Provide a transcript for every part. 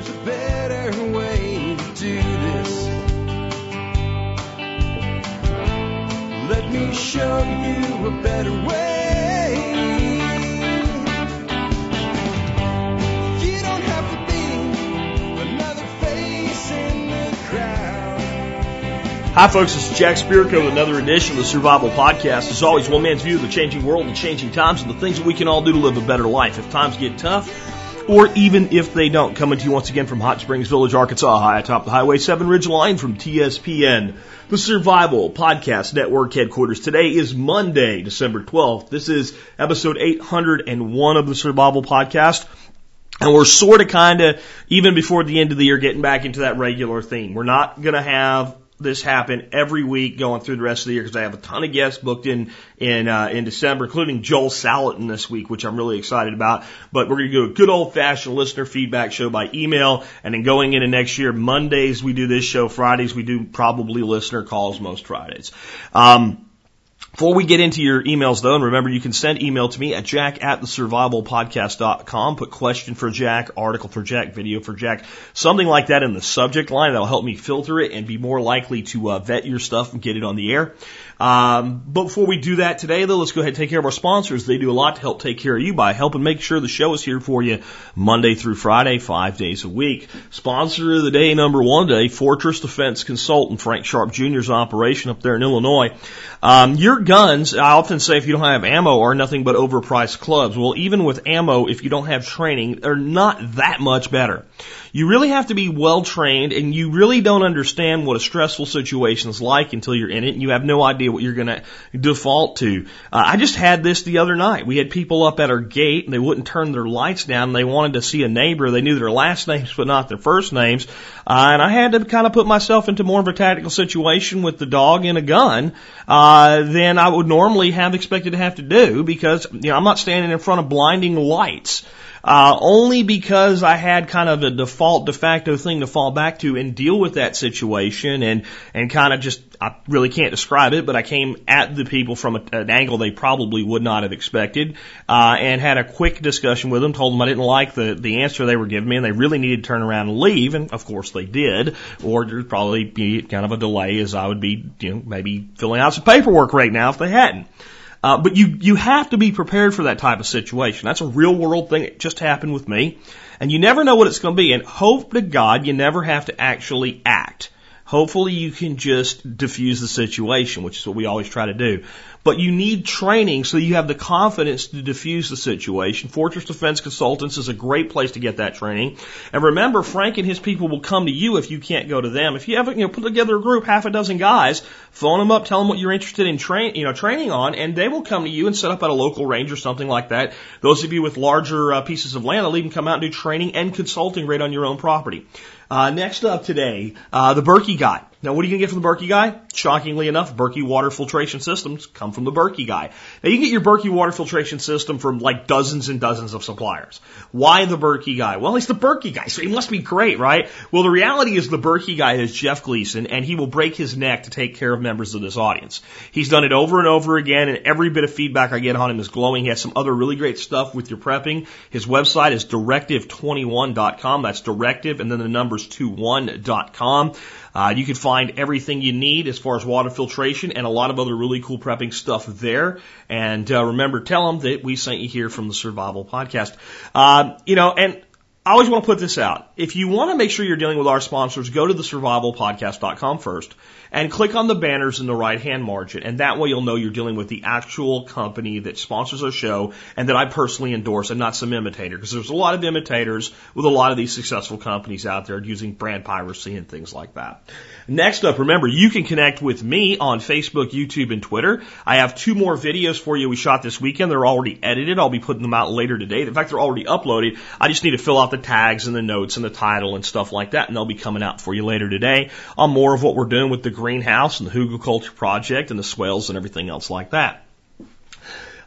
there's a better way to do this. Let me show you a better way. The. Hi, folks. This is Jack Spirko with another edition of the Survival Podcast. As always, one man's view of the changing world and changing times and the things that we can all do to live a better life if times get tough or even if they don't. Coming to you once again from Hot Springs Village, Arkansas, high atop the Highway 7 Ridge Line from TSPN, the Survival Podcast Network headquarters. Today is Monday, December 12th. This is episode 801 of the Survival Podcast. And we're sort of kind of, even before the end of the year, getting back into that regular theme. We're not going to have this happen every week going through the rest of the year because I have a ton of guests booked in in uh, in December, including Joel Salatin this week, which I'm really excited about. But we're going to do a good old fashioned listener feedback show by email, and then going into next year, Mondays we do this show, Fridays we do probably listener calls most Fridays. Um, before we get into your emails though, and remember you can send email to me at jack at the. Put question for Jack, article for Jack, video for Jack, something like that in the subject line. That'll help me filter it and be more likely to uh, vet your stuff and get it on the air. Um, but before we do that today, though, let's go ahead and take care of our sponsors. They do a lot to help take care of you by helping make sure the show is here for you Monday through Friday, five days a week. Sponsor of the day, number one today, Fortress Defense Consultant, Frank Sharp Jr.'s operation up there in Illinois. Um, your guns, I often say if you don't have ammo, are nothing but overpriced clubs. Well, even with ammo, if you don't have training, they're not that much better. You really have to be well trained and you really don't understand what a stressful situation is like until you're in it and you have no idea what you're going to default to. Uh, I just had this the other night. We had people up at our gate and they wouldn't turn their lights down they wanted to see a neighbor. They knew their last names but not their first names. Uh, and I had to kind of put myself into more of a tactical situation with the dog and a gun, uh, than I would normally have expected to have to do because, you know, I'm not standing in front of blinding lights uh, only because I had kind of a default de facto thing to fall back to and deal with that situation and, and kind of just, I really can't describe it, but I came at the people from a, an angle they probably would not have expected, uh, and had a quick discussion with them, told them I didn't like the, the answer they were giving me and they really needed to turn around and leave, and of course they did, or there'd probably be kind of a delay as I would be, you know, maybe filling out some paperwork right now if they hadn't. Uh, but you, you have to be prepared for that type of situation. That's a real world thing. It just happened with me. And you never know what it's going to be. And hope to God you never have to actually act. Hopefully you can just diffuse the situation, which is what we always try to do. But you need training so you have the confidence to diffuse the situation. Fortress Defense Consultants is a great place to get that training. And remember, Frank and his people will come to you if you can't go to them. If you haven't, you know, put together a group, half a dozen guys, phone them up, tell them what you're interested in train, you know, training on, and they will come to you and set up at a local range or something like that. Those of you with larger uh, pieces of land, they'll even come out and do training and consulting right on your own property. Uh, next up today, uh, the Berkey guy. Now, what are you going to get from the Berkey guy? Shockingly enough, Berkey water filtration systems come from the Berkey guy. Now, you can get your Berkey water filtration system from like dozens and dozens of suppliers. Why the Berkey guy? Well, he's the Berkey guy, so he must be great, right? Well, the reality is the Berkey guy is Jeff Gleason, and he will break his neck to take care of members of this audience. He's done it over and over again, and every bit of feedback I get on him is glowing. He has some other really great stuff with your prepping. His website is directive21.com. That's directive, and then the numbers 21.com. Uh, you can find everything you need as far as water filtration and a lot of other really cool prepping stuff there. And uh, remember, tell them that we sent you here from the Survival Podcast. Uh, you know, and I always want to put this out. If you want to make sure you're dealing with our sponsors, go to the survivalpodcast.com first and click on the banners in the right hand margin. And that way you'll know you're dealing with the actual company that sponsors our show and that I personally endorse and not some imitator. Because there's a lot of imitators with a lot of these successful companies out there using brand piracy and things like that. Next up, remember, you can connect with me on Facebook, YouTube, and Twitter. I have two more videos for you we shot this weekend. They're already edited. I'll be putting them out later today. In fact, they're already uploaded. I just need to fill out the tags and the notes and the title and stuff like that, and they'll be coming out for you later today on more of what we're doing with the greenhouse and the hugelkultur project and the swales and everything else like that.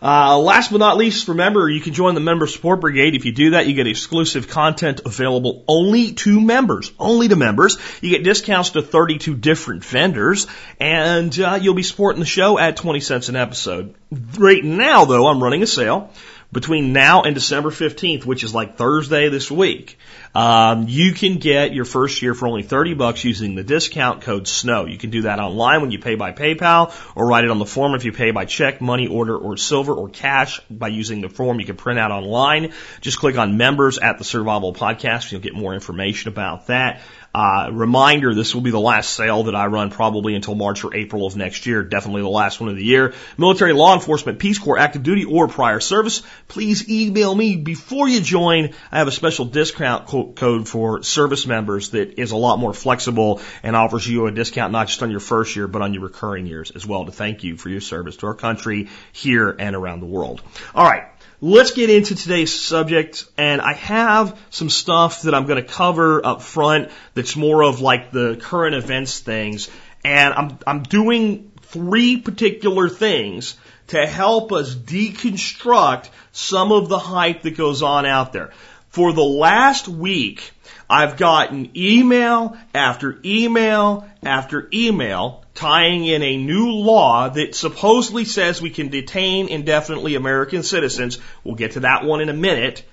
Uh, last but not least, remember you can join the member support brigade. If you do that, you get exclusive content available only to members, only to members. You get discounts to 32 different vendors, and uh, you'll be supporting the show at 20 cents an episode. Right now, though, I'm running a sale between now and December 15th, which is like Thursday this week, um, you can get your first year for only 30 bucks using the discount code SNOW. You can do that online when you pay by PayPal or write it on the form if you pay by check, money order, or silver or cash by using the form you can print out online. Just click on members at the Survival Podcast. You'll get more information about that. Uh, reminder, this will be the last sale that I run probably until March or April of next year. Definitely the last one of the year. Military, law enforcement, Peace Corps, active duty, or prior service. Please email me before you join. I have a special discount co- code for service members that is a lot more flexible and offers you a discount not just on your first year, but on your recurring years as well to thank you for your service to our country here and around the world. All right. Let's get into today's subject, and I have some stuff that I'm going to cover up front that's more of like the current events things, and I'm, I'm doing three particular things to help us deconstruct some of the hype that goes on out there. For the last week, I've gotten email after email after email tying in a new law that supposedly says we can detain indefinitely American citizens. We'll get to that one in a minute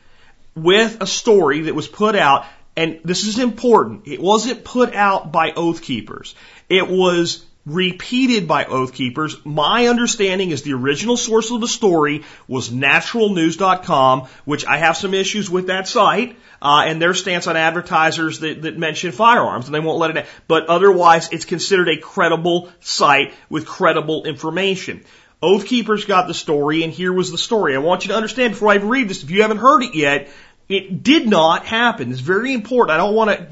with a story that was put out. And this is important. It wasn't put out by Oath Keepers. It was repeated by Oath Keepers. My understanding is the original source of the story was naturalnews.com, which I have some issues with that site, uh, and their stance on advertisers that, that mention firearms, and they won't let it. But otherwise, it's considered a credible site with credible information. Oath Keepers got the story, and here was the story. I want you to understand before I read this, if you haven't heard it yet, it did not happen. It's very important. I don't want to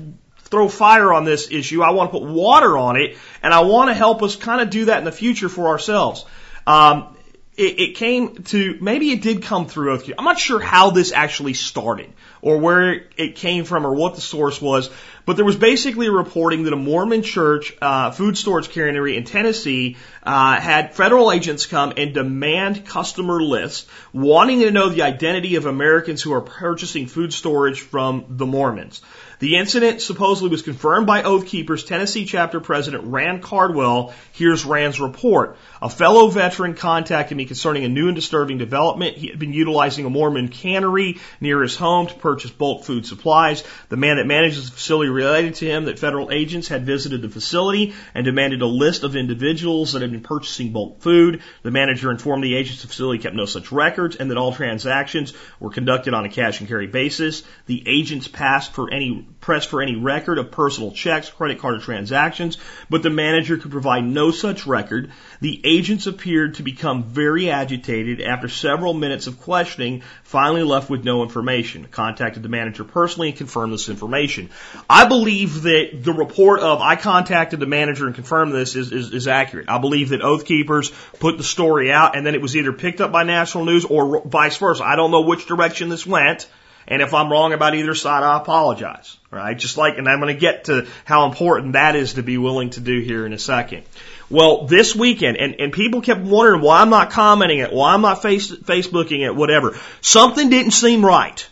throw fire on this issue. I want to put water on it, and I want to help us kind of do that in the future for ourselves. Um, it, it, came to maybe it did come through Oath I'm not sure how this actually started or where it came from or what the source was, but there was basically a reporting that a Mormon church uh, food storage carrier in Tennessee uh, had federal agents come and demand customer lists, wanting to know the identity of Americans who are purchasing food storage from the Mormons. The incident supposedly was confirmed by Oath Keepers Tennessee chapter president Rand Cardwell. Here's Rand's report. A fellow veteran contacted me concerning a new and disturbing development. He had been utilizing a Mormon cannery near his home to purchase bulk food supplies. The man that manages the facility related to him that federal agents had visited the facility and demanded a list of individuals that had been purchasing bulk food. The manager informed the agents the facility kept no such records and that all transactions were conducted on a cash and carry basis. The agents passed for any pressed for any record of personal checks, credit card transactions, but the manager could provide no such record. The agents appeared to become very agitated after several minutes of questioning, finally left with no information. Contacted the manager personally and confirmed this information. I believe that the report of I contacted the manager and confirmed this is, is, is accurate. I believe that Oath Keepers put the story out and then it was either picked up by Natural News or vice versa. I don't know which direction this went. And if I'm wrong about either side, I apologize. Right? Just like, and I'm going to get to how important that is to be willing to do here in a second. Well, this weekend, and, and people kept wondering why I'm not commenting it, why I'm not face, Facebooking it, whatever. Something didn't seem right.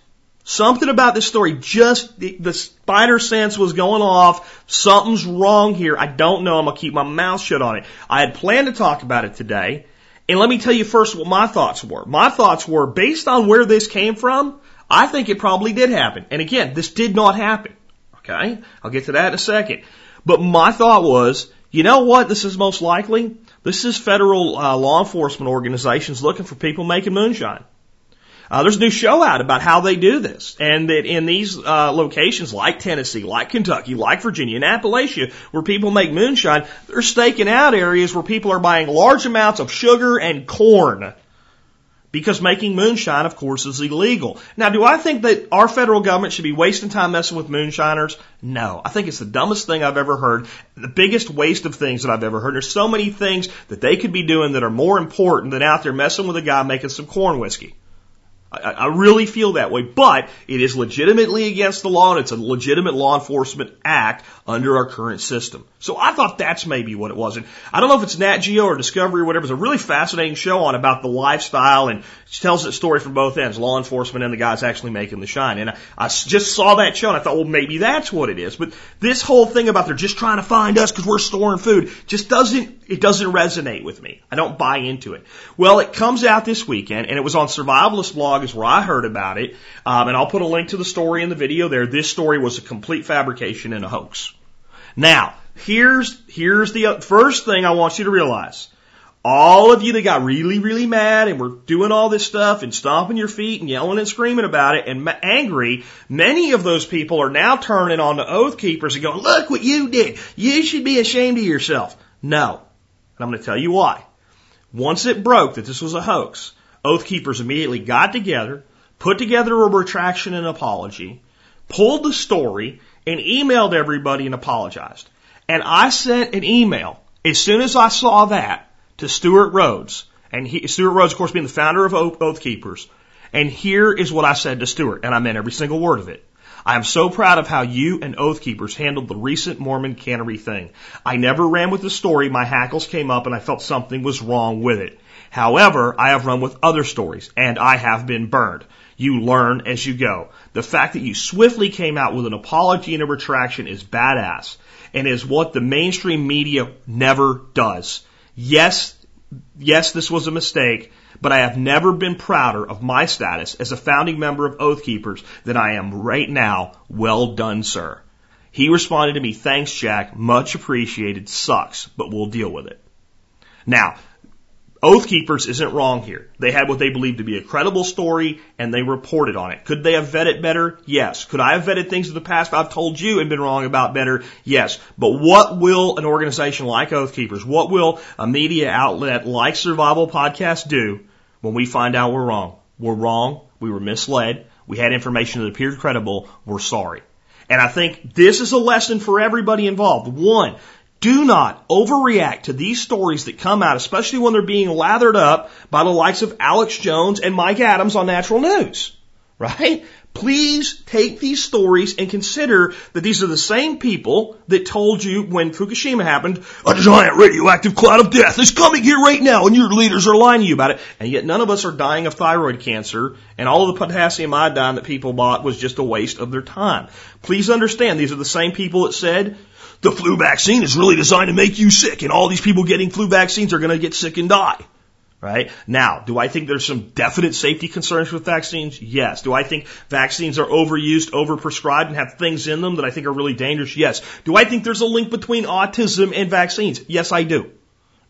Something about this story, just the, the spider sense was going off. Something's wrong here. I don't know. I'm going to keep my mouth shut on it. I had planned to talk about it today. And let me tell you first what my thoughts were. My thoughts were based on where this came from, I think it probably did happen. And again, this did not happen. Okay? I'll get to that in a second. But my thought was, you know what this is most likely? This is federal uh, law enforcement organizations looking for people making moonshine. Uh, there's a new show out about how they do this, and that in these uh, locations like Tennessee, like Kentucky, like Virginia, and Appalachia, where people make moonshine, they're staking out areas where people are buying large amounts of sugar and corn because making moonshine, of course, is illegal. Now, do I think that our federal government should be wasting time messing with moonshiners? No. I think it's the dumbest thing I've ever heard, the biggest waste of things that I've ever heard. There's so many things that they could be doing that are more important than out there messing with a guy making some corn whiskey. I, I really feel that way, but it is legitimately against the law and it's a legitimate law enforcement act under our current system. So I thought that's maybe what it was. And I don't know if it's Nat Geo or Discovery or whatever. It's a really fascinating show on about the lifestyle and tells the story from both ends, law enforcement and the guys actually making the shine. And I, I just saw that show and I thought, well, maybe that's what it is. But this whole thing about they're just trying to find us because we're storing food just doesn't, it doesn't resonate with me. I don't buy into it. Well, it comes out this weekend and it was on Survivalist blog blog is where I heard about it. Um, and I'll put a link to the story in the video there. This story was a complete fabrication and a hoax. Now, here's, here's the first thing I want you to realize. All of you that got really, really mad and were doing all this stuff and stomping your feet and yelling and screaming about it and angry, many of those people are now turning on the oath keepers and going, look what you did. You should be ashamed of yourself. No. And I'm going to tell you why. Once it broke that this was a hoax, Oath Keepers immediately got together, put together a retraction and apology, pulled the story, and emailed everybody and apologized. And I sent an email as soon as I saw that to Stewart Rhodes. And he, Stewart Rhodes, of course, being the founder of Oath Keepers. And here is what I said to Stewart, and I meant every single word of it. I am so proud of how you and Oath Keepers handled the recent Mormon cannery thing. I never ran with the story, my hackles came up and I felt something was wrong with it. However, I have run with other stories, and I have been burned. You learn as you go. The fact that you swiftly came out with an apology and a retraction is badass, and is what the mainstream media never does. Yes, yes, this was a mistake, but I have never been prouder of my status as a founding member of Oath Keepers than I am right now. Well done, sir. He responded to me, thanks, Jack. Much appreciated. Sucks, but we'll deal with it. Now, Oath Keepers isn't wrong here. They had what they believed to be a credible story and they reported on it. Could they have vetted better? Yes. Could I have vetted things in the past I've told you and been wrong about better? Yes. But what will an organization like Oath Keepers, what will a media outlet like Survival Podcast do when we find out we're wrong? We're wrong. We were misled. We had information that appeared credible. We're sorry. And I think this is a lesson for everybody involved. One, do not overreact to these stories that come out, especially when they're being lathered up by the likes of Alex Jones and Mike Adams on natural news. Right? Please take these stories and consider that these are the same people that told you when Fukushima happened, a giant radioactive cloud of death is coming here right now and your leaders are lying to you about it. And yet none of us are dying of thyroid cancer and all of the potassium iodine that people bought was just a waste of their time. Please understand these are the same people that said the flu vaccine is really designed to make you sick and all these people getting flu vaccines are going to get sick and die. Right? Now, do I think there's some definite safety concerns with vaccines? Yes. Do I think vaccines are overused, overprescribed, and have things in them that I think are really dangerous? Yes. Do I think there's a link between autism and vaccines? Yes, I do.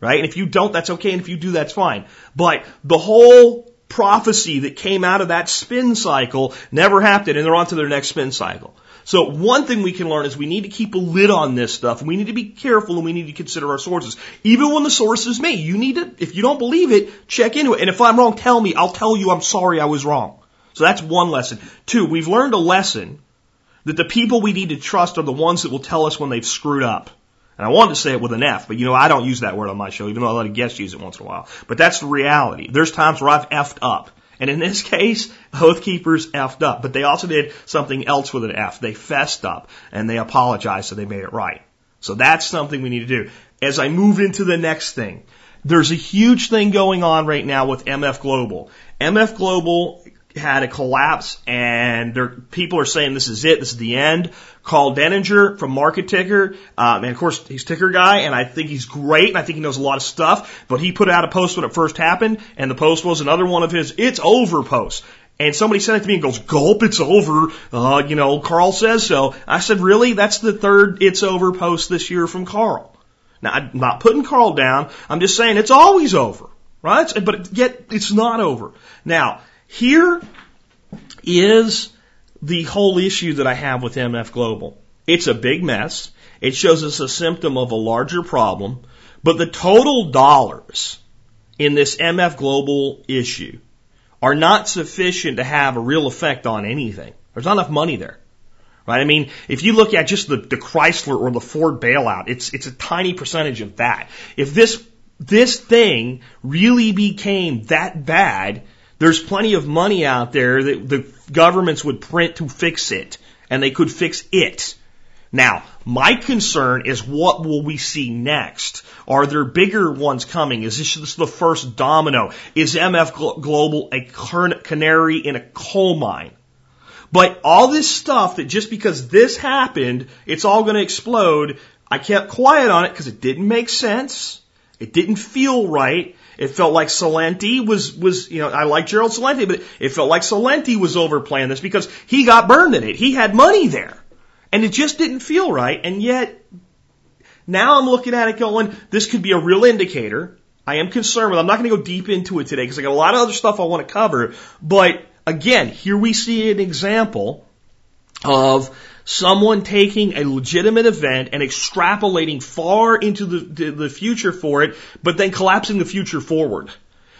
Right? And if you don't, that's okay. And if you do, that's fine. But the whole prophecy that came out of that spin cycle never happened and they're on to their next spin cycle. So one thing we can learn is we need to keep a lid on this stuff. We need to be careful and we need to consider our sources. Even when the source is me, you need to, if you don't believe it, check into it. And if I'm wrong, tell me. I'll tell you I'm sorry I was wrong. So that's one lesson. Two, we've learned a lesson that the people we need to trust are the ones that will tell us when they've screwed up. And I wanted to say it with an F, but you know, I don't use that word on my show, even though I let a guest use it once in a while. But that's the reality. There's times where I've effed up. And in this case, Oath Keepers effed up. But they also did something else with an F. They fessed up and they apologized so they made it right. So that's something we need to do. As I move into the next thing, there's a huge thing going on right now with MF Global. MF Global had a collapse and there, people are saying this is it, this is the end. Karl Denninger from Market Ticker, um, and of course he's Ticker guy, and I think he's great, and I think he knows a lot of stuff. But he put out a post when it first happened, and the post was another one of his "It's over" posts. And somebody sent it to me and goes, "Gulp, it's over." Uh, you know, Karl says so. I said, "Really? That's the third "It's over" post this year from Karl." Now, I'm not putting Karl down. I'm just saying it's always over, right? But yet it's not over. Now, here is the whole issue that I have with MF Global. It's a big mess. It shows us a symptom of a larger problem, but the total dollars in this MF Global issue are not sufficient to have a real effect on anything. There's not enough money there. Right? I mean, if you look at just the, the Chrysler or the Ford bailout, it's, it's a tiny percentage of that. If this, this thing really became that bad, there's plenty of money out there that the governments would print to fix it, and they could fix it. Now, my concern is what will we see next? Are there bigger ones coming? Is this the first domino? Is MF Global a canary in a coal mine? But all this stuff that just because this happened, it's all going to explode. I kept quiet on it because it didn't make sense. It didn't feel right. It felt like Celente was, was, you know, I like Gerald Celente, but it felt like Celente was overplaying this because he got burned in it. He had money there. And it just didn't feel right. And yet, now I'm looking at it going, this could be a real indicator. I am concerned with, I'm not going to go deep into it today because I got a lot of other stuff I want to cover. But again, here we see an example of someone taking a legitimate event and extrapolating far into the, the, the future for it, but then collapsing the future forward.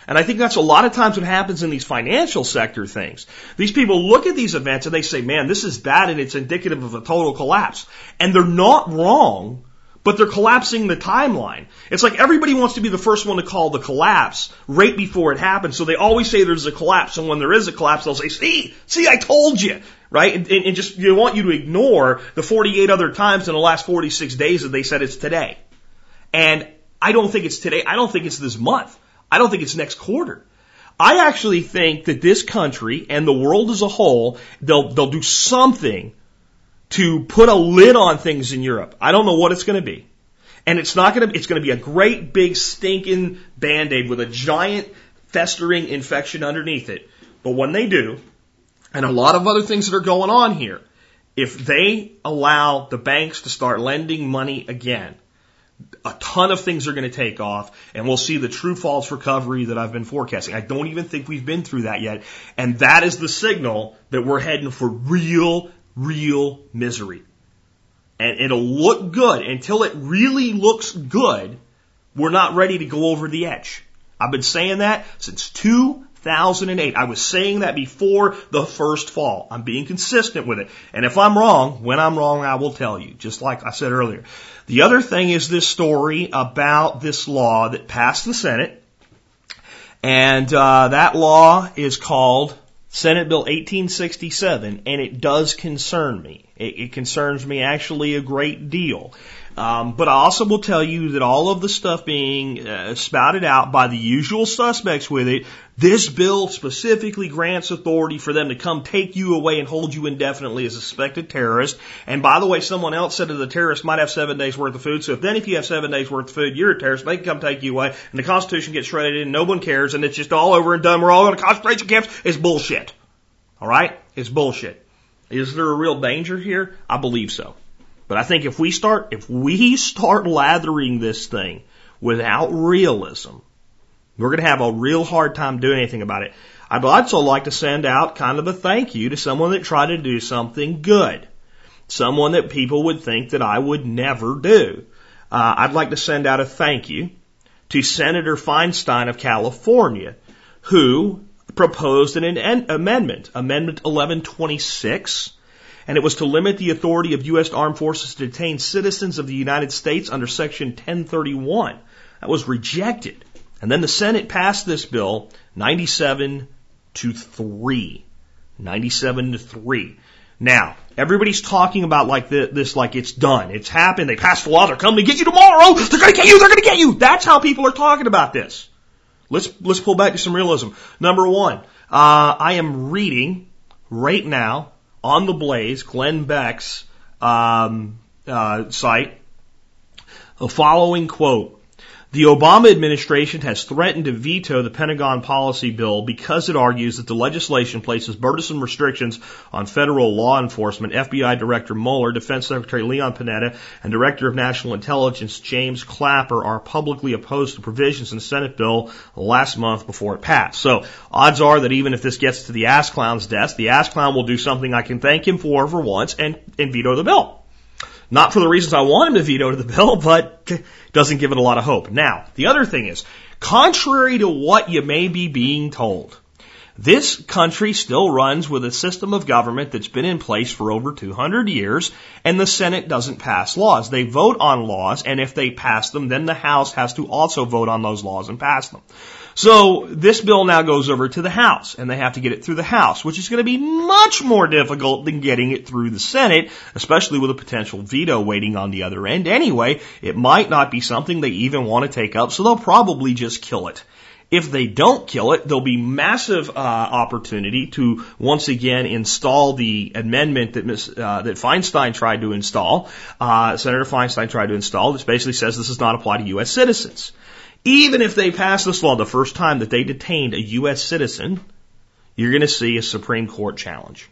And I think that's a lot of times what happens in these financial sector things. These people look at these events and they say, man, this is bad and it's indicative of a total collapse. And they're not wrong, but they're collapsing the timeline. It's like everybody wants to be the first one to call the collapse right before it happens. So they always say there's a collapse. And when there is a collapse, they'll say, see, see, I told you right? And, and, just they want you to ignore the 48 other times in the last 46 days that they said it's today. And I don't think it's today. I don't think it's this month. I don't think it's next quarter. I actually think that this country and the world as a whole, they'll, they'll do something to put a lid on things in Europe. I don't know what it's going to be. And it's not going to, it's going to be a great big stinking band-aid with a giant festering infection underneath it. But when they do, and a lot of other things that are going on here. If they allow the banks to start lending money again, a ton of things are going to take off and we'll see the true false recovery that I've been forecasting. I don't even think we've been through that yet. And that is the signal that we're heading for real, real misery. And it'll look good until it really looks good. We're not ready to go over the edge. I've been saying that since 2008. I was saying that before the first fall. I'm being consistent with it. And if I'm wrong, when I'm wrong, I will tell you, just like I said earlier. The other thing is this story about this law that passed the Senate. And uh, that law is called Senate Bill 1867, and it does concern me. It, it concerns me actually a great deal. Um, but I also will tell you that all of the stuff being uh, spouted out by the usual suspects with it, this bill specifically grants authority for them to come take you away and hold you indefinitely as a suspected terrorist. And by the way, someone else said that the terrorist might have seven days worth of food. So if then if you have seven days worth of food, you're a terrorist. They can come take you away, and the Constitution gets shredded, and no one cares, and it's just all over and done. We're all in concentration camps. It's bullshit. All right, it's bullshit. Is there a real danger here? I believe so. But I think if we start, if we start lathering this thing without realism, we're going to have a real hard time doing anything about it. I'd also like to send out kind of a thank you to someone that tried to do something good. Someone that people would think that I would never do. Uh, I'd like to send out a thank you to Senator Feinstein of California, who proposed an, an amendment, Amendment 1126, and it was to limit the authority of U.S. armed forces to detain citizens of the United States under Section 1031. That was rejected. And then the Senate passed this bill 97 to 3. 97 to 3. Now, everybody's talking about like this, like it's done. It's happened. They passed the law. They're coming to get you tomorrow. They're going to get you. They're going to get you. That's how people are talking about this. Let's, let's pull back to some realism. Number one, uh, I am reading right now on the Blaze, Glenn Beck's um, uh, site, the following quote. The Obama administration has threatened to veto the Pentagon policy bill because it argues that the legislation places burdensome restrictions on federal law enforcement. FBI Director Mueller, Defense Secretary Leon Panetta, and Director of National Intelligence James Clapper are publicly opposed to provisions in the Senate bill last month before it passed. So odds are that even if this gets to the ass clown's desk, the ass clown will do something I can thank him for for once and, and veto the bill. Not for the reasons I want him to veto the bill, but doesn't give it a lot of hope. Now, the other thing is, contrary to what you may be being told, this country still runs with a system of government that's been in place for over 200 years, and the Senate doesn't pass laws. They vote on laws, and if they pass them, then the House has to also vote on those laws and pass them. So this bill now goes over to the House, and they have to get it through the House, which is going to be much more difficult than getting it through the Senate, especially with a potential veto waiting on the other end. Anyway, it might not be something they even want to take up, so they'll probably just kill it. If they don't kill it, there'll be massive uh, opportunity to once again install the amendment that Ms., uh, that Feinstein tried to install. Uh, Senator Feinstein tried to install. This basically says this does not apply to U.S. citizens. Even if they pass this law the first time that they detained a U.S. citizen, you're going to see a Supreme Court challenge.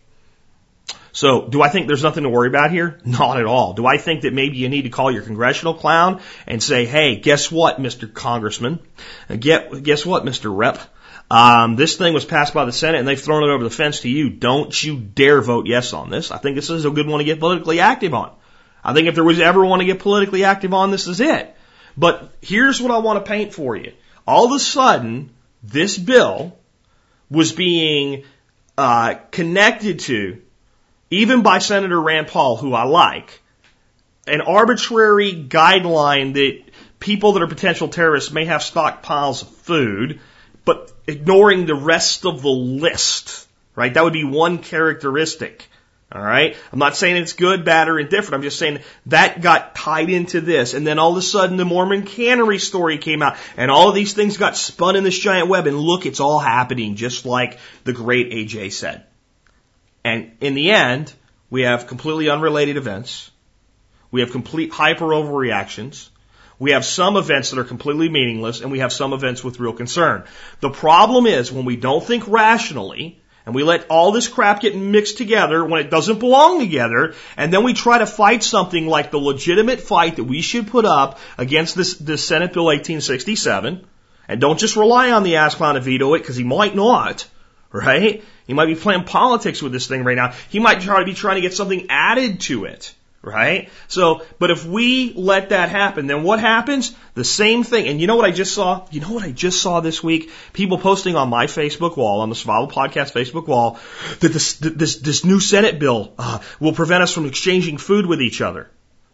So, do I think there's nothing to worry about here? Not at all. Do I think that maybe you need to call your congressional clown and say, hey, guess what, Mr. Congressman? Get, guess what, Mr. Rep? Um, this thing was passed by the Senate and they've thrown it over the fence to you. Don't you dare vote yes on this. I think this is a good one to get politically active on. I think if there was ever one to get politically active on, this is it. But here's what I want to paint for you. All of a sudden, this bill was being uh, connected to, even by Senator Rand Paul, who I like, an arbitrary guideline that people that are potential terrorists may have stockpiles of food, but ignoring the rest of the list, right? That would be one characteristic. All right. I'm not saying it's good, bad, or indifferent. I'm just saying that got tied into this. And then all of a sudden the Mormon cannery story came out and all of these things got spun in this giant web. And look, it's all happening just like the great AJ said. And in the end, we have completely unrelated events. We have complete hyper overreactions. We have some events that are completely meaningless and we have some events with real concern. The problem is when we don't think rationally, and we let all this crap get mixed together when it doesn't belong together, and then we try to fight something like the legitimate fight that we should put up against this, this Senate Bill 1867, and don't just rely on the ass clown to veto it, because he might not, right? He might be playing politics with this thing right now. He might try to be trying to get something added to it. Right? So, but if we let that happen, then what happens? The same thing. And you know what I just saw? You know what I just saw this week? People posting on my Facebook wall, on the Survival Podcast Facebook wall, that this, this, this new Senate bill uh, will prevent us from exchanging food with each other.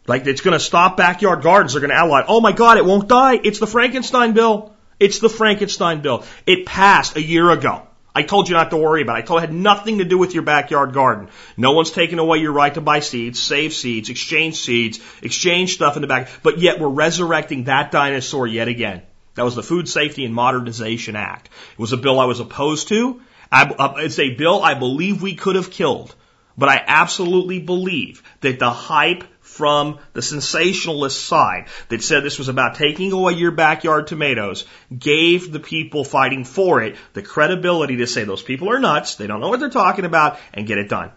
Like it's going to stop backyard gardens. They're going to ally. Oh my God, it won't die. It's the Frankenstein bill. It's the Frankenstein bill. It passed a year ago. I told you not to worry about it. I told it had nothing to do with your backyard garden. No one's taken away your right to buy seeds, save seeds, exchange seeds, exchange stuff in the back. But yet we're resurrecting that dinosaur yet again. That was the Food Safety and Modernization Act. It was a bill I was opposed to. I, uh, it's a bill I believe we could have killed. But I absolutely believe that the hype from the sensationalist side that said this was about taking away your backyard tomatoes gave the people fighting for it the credibility to say those people are nuts, they don't know what they're talking about, and get it done.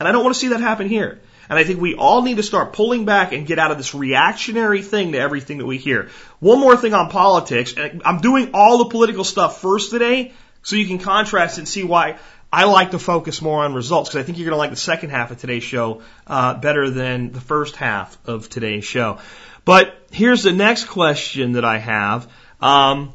And I don't want to see that happen here. And I think we all need to start pulling back and get out of this reactionary thing to everything that we hear. One more thing on politics. I'm doing all the political stuff first today so you can contrast and see why I like to focus more on results because I think you're going to like the second half of today's show uh, better than the first half of today's show. But here's the next question that I have um,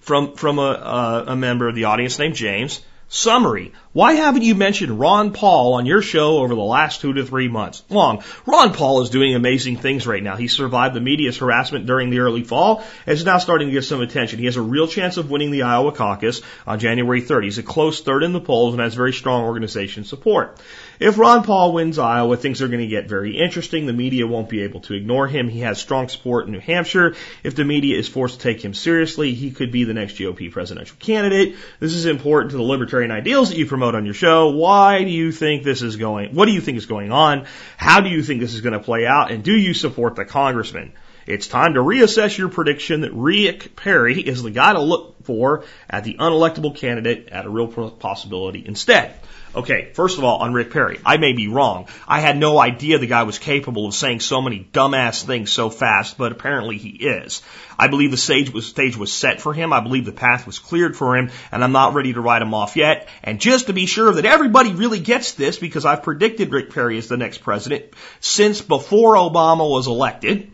from from a, a member of the audience named James. Summary. Why haven't you mentioned Ron Paul on your show over the last two to three months? Long. Ron Paul is doing amazing things right now. He survived the media's harassment during the early fall and is now starting to get some attention. He has a real chance of winning the Iowa caucus on January 3rd. He's a close third in the polls and has very strong organization support. If Ron Paul wins Iowa, things are going to get very interesting. The media won't be able to ignore him. He has strong support in New Hampshire. If the media is forced to take him seriously, he could be the next GOP presidential candidate. This is important to the libertarian ideals that you promote on your show. Why do you think this is going, what do you think is going on? How do you think this is going to play out? And do you support the congressman? It's time to reassess your prediction that Rick Perry is the guy to look for at the unelectable candidate at a real possibility instead. Okay, first of all, on Rick Perry, I may be wrong. I had no idea the guy was capable of saying so many dumbass things so fast, but apparently he is. I believe the stage was, stage was set for him. I believe the path was cleared for him, and I'm not ready to write him off yet. And just to be sure that everybody really gets this, because I've predicted Rick Perry as the next president since before Obama was elected,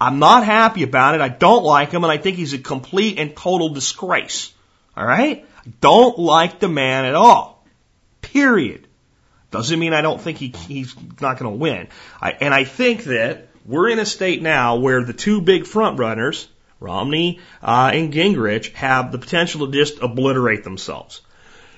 I'm not happy about it. I don't like him, and I think he's a complete and total disgrace. All right? Don't like the man at all. Period. Doesn't mean I don't think he, he's not going to win. I, and I think that we're in a state now where the two big front runners, Romney uh, and Gingrich, have the potential to just obliterate themselves.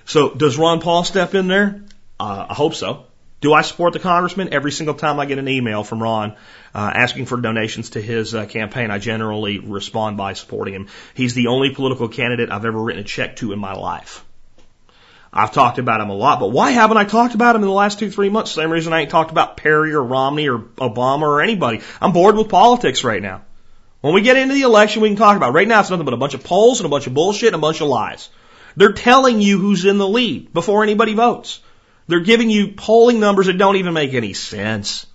So does Ron Paul step in there? Uh, I hope so. Do I support the congressman? Every single time I get an email from Ron uh, asking for donations to his uh, campaign, I generally respond by supporting him. He's the only political candidate I've ever written a check to in my life. I've talked about him a lot, but why haven't I talked about him in the last two, three months? Same reason I ain't talked about Perry or Romney or Obama or anybody. I'm bored with politics right now. When we get into the election, we can talk about it. Right now, it's nothing but a bunch of polls and a bunch of bullshit and a bunch of lies. They're telling you who's in the lead before anybody votes. They're giving you polling numbers that don't even make any sense.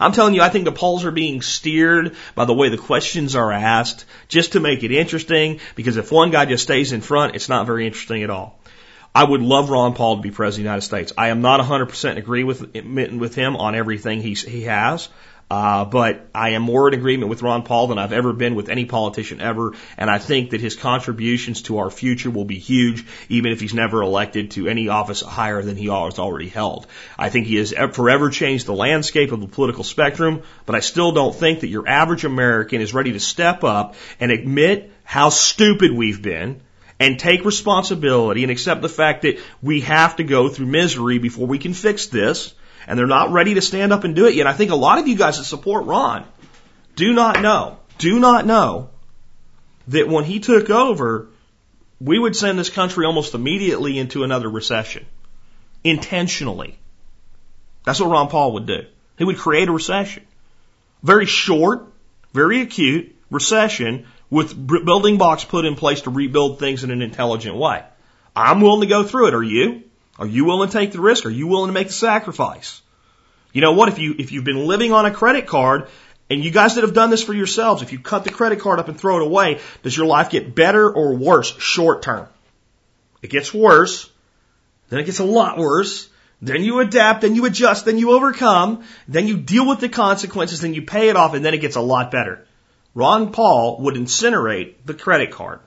I'm telling you, I think the polls are being steered by the way the questions are asked just to make it interesting because if one guy just stays in front, it's not very interesting at all. I would love Ron Paul to be president of the United States. I am not 100% agree with, with him on everything he, he has. Uh, but I am more in agreement with Ron Paul than I've ever been with any politician ever, and I think that his contributions to our future will be huge, even if he's never elected to any office higher than he has already held. I think he has forever changed the landscape of the political spectrum, but I still don't think that your average American is ready to step up and admit how stupid we've been, and take responsibility and accept the fact that we have to go through misery before we can fix this and they're not ready to stand up and do it yet. I think a lot of you guys that support Ron do not know, do not know that when he took over, we would send this country almost immediately into another recession. Intentionally. That's what Ron Paul would do. He would create a recession. Very short, very acute recession with building blocks put in place to rebuild things in an intelligent way. I'm willing to go through it. Are you? Are you willing to take the risk? Are you willing to make the sacrifice? You know what? If you, if you've been living on a credit card and you guys that have done this for yourselves, if you cut the credit card up and throw it away, does your life get better or worse short term? It gets worse. Then it gets a lot worse. Then you adapt, then you adjust, then you overcome, then you deal with the consequences, then you pay it off, and then it gets a lot better. Ron Paul would incinerate the credit card.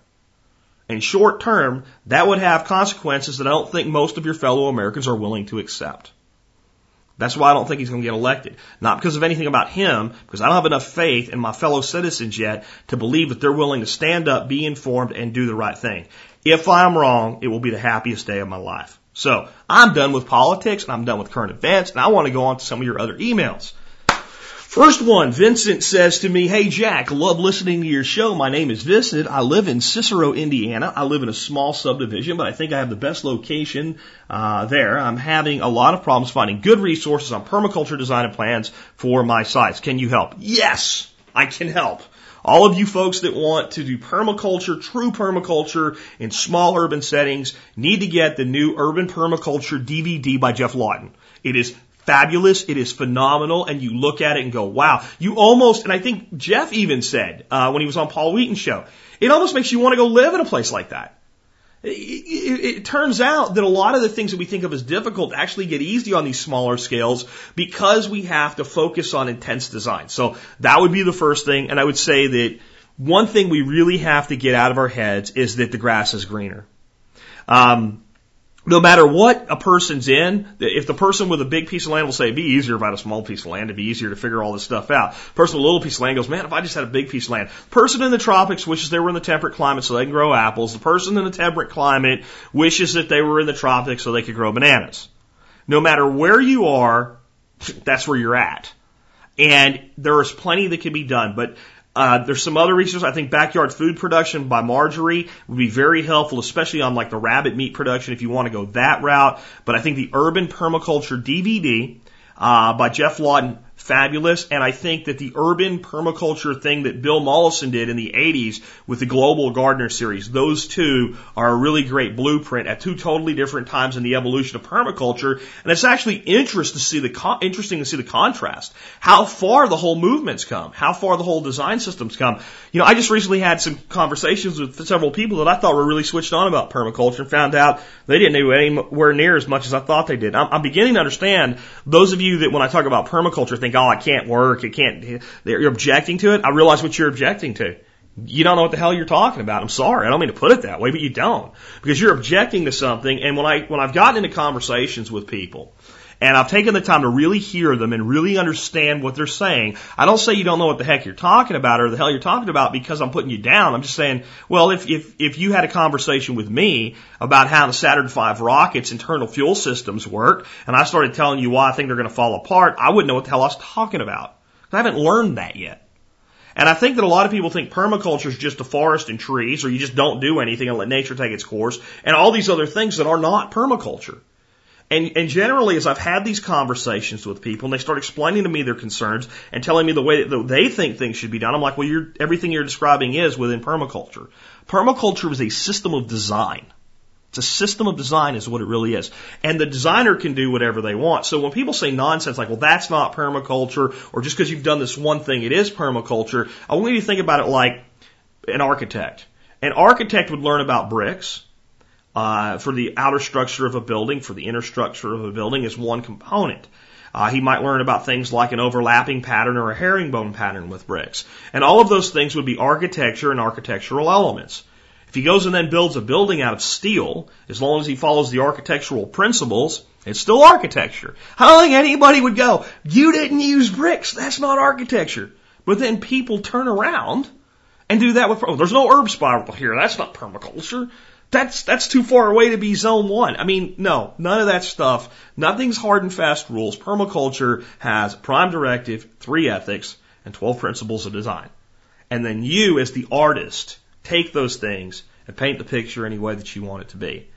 And short term, that would have consequences that I don't think most of your fellow Americans are willing to accept. That's why I don't think he's going to get elected. Not because of anything about him, because I don't have enough faith in my fellow citizens yet to believe that they're willing to stand up, be informed, and do the right thing. If I'm wrong, it will be the happiest day of my life. So I'm done with politics and I'm done with current events and I want to go on to some of your other emails. First one, Vincent says to me, Hey Jack, love listening to your show. My name is Vincent. I live in Cicero, Indiana. I live in a small subdivision, but I think I have the best location uh, there. I'm having a lot of problems finding good resources on permaculture design and plans for my sites. Can you help? Yes, I can help. All of you folks that want to do permaculture, true permaculture in small urban settings need to get the new Urban Permaculture DVD by Geoff Lawton. It is fabulous. It is phenomenal. And you look at it and go, wow. You almost, and I think Jeff even said, uh, when he was on Paul Wheaton's show, it almost makes you want to go live in a place like that. It, it, it, turns out that a lot of the things that we think of as difficult actually get easy on these smaller scales because we have to focus on intense design. So that would be the first thing. And I would say that one thing we really have to get out of our heads is that the grass is greener. Um, no matter what a person's in, if the person with a big piece of land will say it'd be easier if I had a small piece of land, it'd be easier to figure all this stuff out. Person with a little piece of land goes, man, if I just had a big piece of land. Person in the tropics wishes they were in the temperate climate so they can grow apples. The person in the temperate climate wishes that they were in the tropics so they could grow bananas. No matter where you are, that's where you're at. And there is plenty that can be done, but uh, there's some other resources. I think backyard food production by Marjorie would be very helpful, especially on like the rabbit meat production if you want to go that route. But I think the Urban Permaculture DVD uh, by Geoff Lawton fabulous. And I think that the urban permaculture thing that Bill Mollison did in the 80s with the Global Gardener series, those two are a really great blueprint at two totally different times in the evolution of permaculture. And it's actually interesting to see the interesting to see the contrast. How far the whole movement's come, how far the whole design system's come. You know, I just recently had some conversations with several people that I thought were really switched on about permaculture and found out they didn't know anywhere near as much as I thought they did. I'm, I'm beginning to understand those of you that when I talk about permaculture think oh, it can't work, it can't, you're objecting to it. I realize what you're objecting to. You don't know what the hell you're talking about. I'm sorry. I don't mean to put it that way, but you don't. Because you're objecting to something. And when I, when I've gotten into conversations with people, and I've taken the time to really hear them and really understand what they're saying. I don't say you don't know what the heck you're talking about or the hell you're talking about because I'm putting you down. I'm just saying, well, if, if, if you had a conversation with me about how the Saturn V rocket's internal fuel systems work, and I started telling you why I think they're going to fall apart, I wouldn't know what the hell I was talking about. I haven't learned that yet. And I think that a lot of people think permaculture is just a forest and trees, or you just don't do anything and let nature take its course, and all these other things that are not permaculture. And, and generally, as I've had these conversations with people and they start explaining to me their concerns and telling me the way that they think things should be done, I'm like, well, you're, everything you're describing is within permaculture. Permaculture is a system of design. It's a system of design is what it really is. And the designer can do whatever they want. So when people say nonsense like, well, that's not permaculture, or just because you've done this one thing, it is permaculture, I want you to think about it like an architect. An architect would learn about bricks, uh, for the outer structure of a building, for the inner structure of a building is one component. Uh, he might learn about things like an overlapping pattern or a herringbone pattern with bricks. And all of those things would be architecture and architectural elements. If he goes and then builds a building out of steel, as long as he follows the architectural principles, it's still architecture. I don't think anybody would go, you didn't use bricks, that's not architecture. But then people turn around and do that with, oh, there's no herb spiral here, that's not permaculture. That's, that's too far away to be zone one. I mean, no, none of that stuff. Nothing's hard and fast rules. Permaculture has prime directive, three ethics, and 12 principles of design. And then you, as the artist, take those things and paint the picture any way that you want it to be.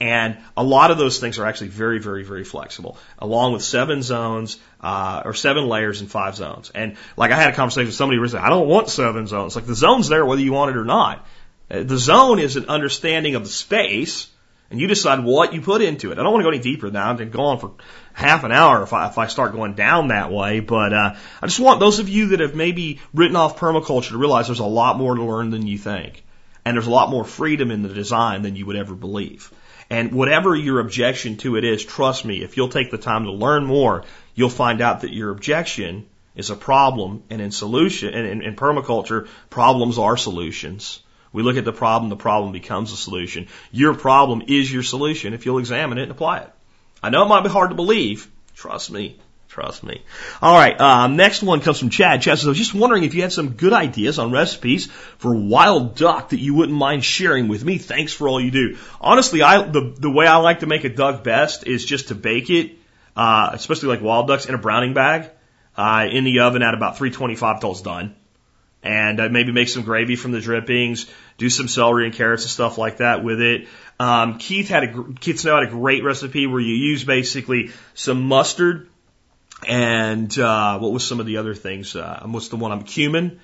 And a lot of those things are actually very, very, very flexible, along with seven zones, uh, or seven layers and five zones. And like I had a conversation with somebody said, I don't want seven zones. Like the zone's there whether you want it or not. Uh, the zone is an understanding of the space, and you decide what you put into it. I don't want to go any deeper now. I've go on for half an hour if I, if I start going down that way, but uh, I just want those of you that have maybe written off permaculture to realize there's a lot more to learn than you think. And there's a lot more freedom in the design than you would ever believe. And whatever your objection to it is, trust me, if you'll take the time to learn more, you'll find out that your objection is a problem and in solution, and in, in permaculture, problems are solutions. We look at the problem, the problem becomes a solution. Your problem is your solution if you'll examine it and apply it. I know it might be hard to believe. Trust me. Trust me. All right. Um, next one comes from Chad. Chad says, I was just wondering if you had some good ideas on recipes for wild duck that you wouldn't mind sharing with me. Thanks for all you do. Honestly, I the the way I like to make a duck best is just to bake it, uh, especially like wild ducks in a browning bag, uh, in the oven at about 325 till it's done and uh, maybe make some gravy from the drippings, do some celery and carrots and stuff like that with it. Um, Keith had a Keith Snow had a great recipe where you use basically some mustard and uh, what was some of the other things? Uh, what's the one? I'm cumin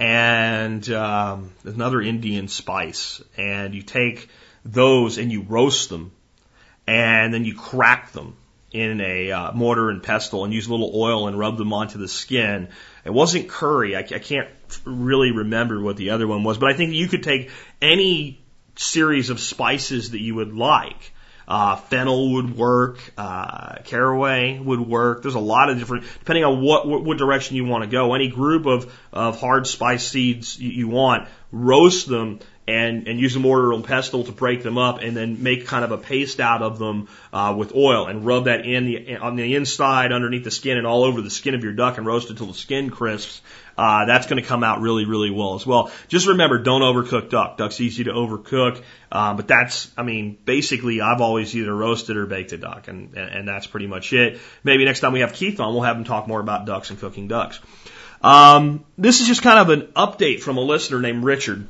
and um, another Indian spice, and you take those and you roast them, and then you crack them in a uh, mortar and pestle and use a little oil and rub them onto the skin. It wasn't curry. I, I can't really remember what the other one was, but I think you could take any series of spices that you would like. Uh, fennel would work, uh, caraway would work. There's a lot of different, depending on what, what, direction you want to go. Any group of, of hard spice seeds you, you want, roast them and, and use a mortar and pestle to break them up and then make kind of a paste out of them uh, with oil and rub that in the, on the inside underneath the skin and all over the skin of your duck and roast it until the skin crisps. Uh, that's going to come out really, really well as well. Just remember, don't overcook duck. Duck's easy to overcook, uh, but that's, I mean, basically, I've always either roasted or baked a duck, and, and, and that's pretty much it. Maybe next time we have Keith on, we'll have him talk more about ducks and cooking ducks. Um, this is just kind of an update from a listener named Richard.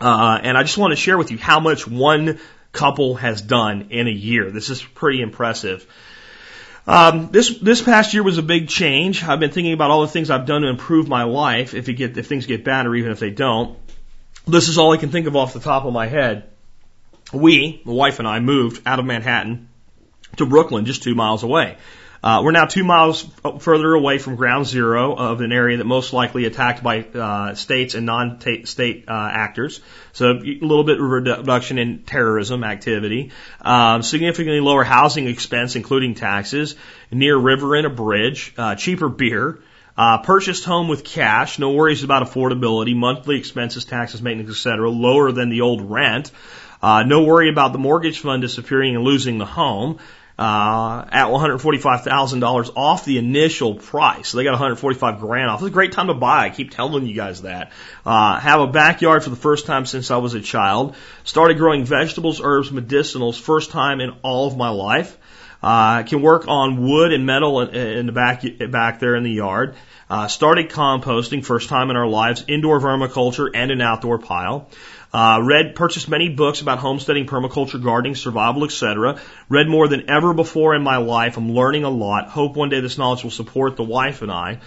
Uh, and I just want to share with you how much one couple has done in a year. This is pretty impressive. Um, this this past year was a big change. I've been thinking about all the things I've done to improve my life. If it get if things get bad, or even if they don't, this is all I can think of off the top of my head. We, my wife and I, moved out of Manhattan to Brooklyn, just two miles away. Uh, we're now two miles further away from ground zero of an area that most likely attacked by uh, states and non-state uh, actors. So a little bit of reduction in terrorism activity, um, significantly lower housing expense, including taxes, near river and a bridge, uh, cheaper beer. Uh, purchased home with cash, no worries about affordability, monthly expenses, taxes, maintenance, etc., lower than the old rent. Uh, no worry about the mortgage fund disappearing and losing the home uh, at $145,000 off the initial price. So they got 145 grand off. It's a great time to buy. I keep telling you guys that. Uh, have a backyard for the first time since I was a child. Started growing vegetables, herbs, medicinals, first time in all of my life. Uh, can work on wood and metal in, in the back back there in the yard. Uh, started composting, first time in our lives, indoor vermiculture and an outdoor pile. Uh, read, purchased many books about homesteading, permaculture, gardening, survival, etc. Read more than ever before in my life. I'm learning a lot. Hope one day this knowledge will support the wife and I.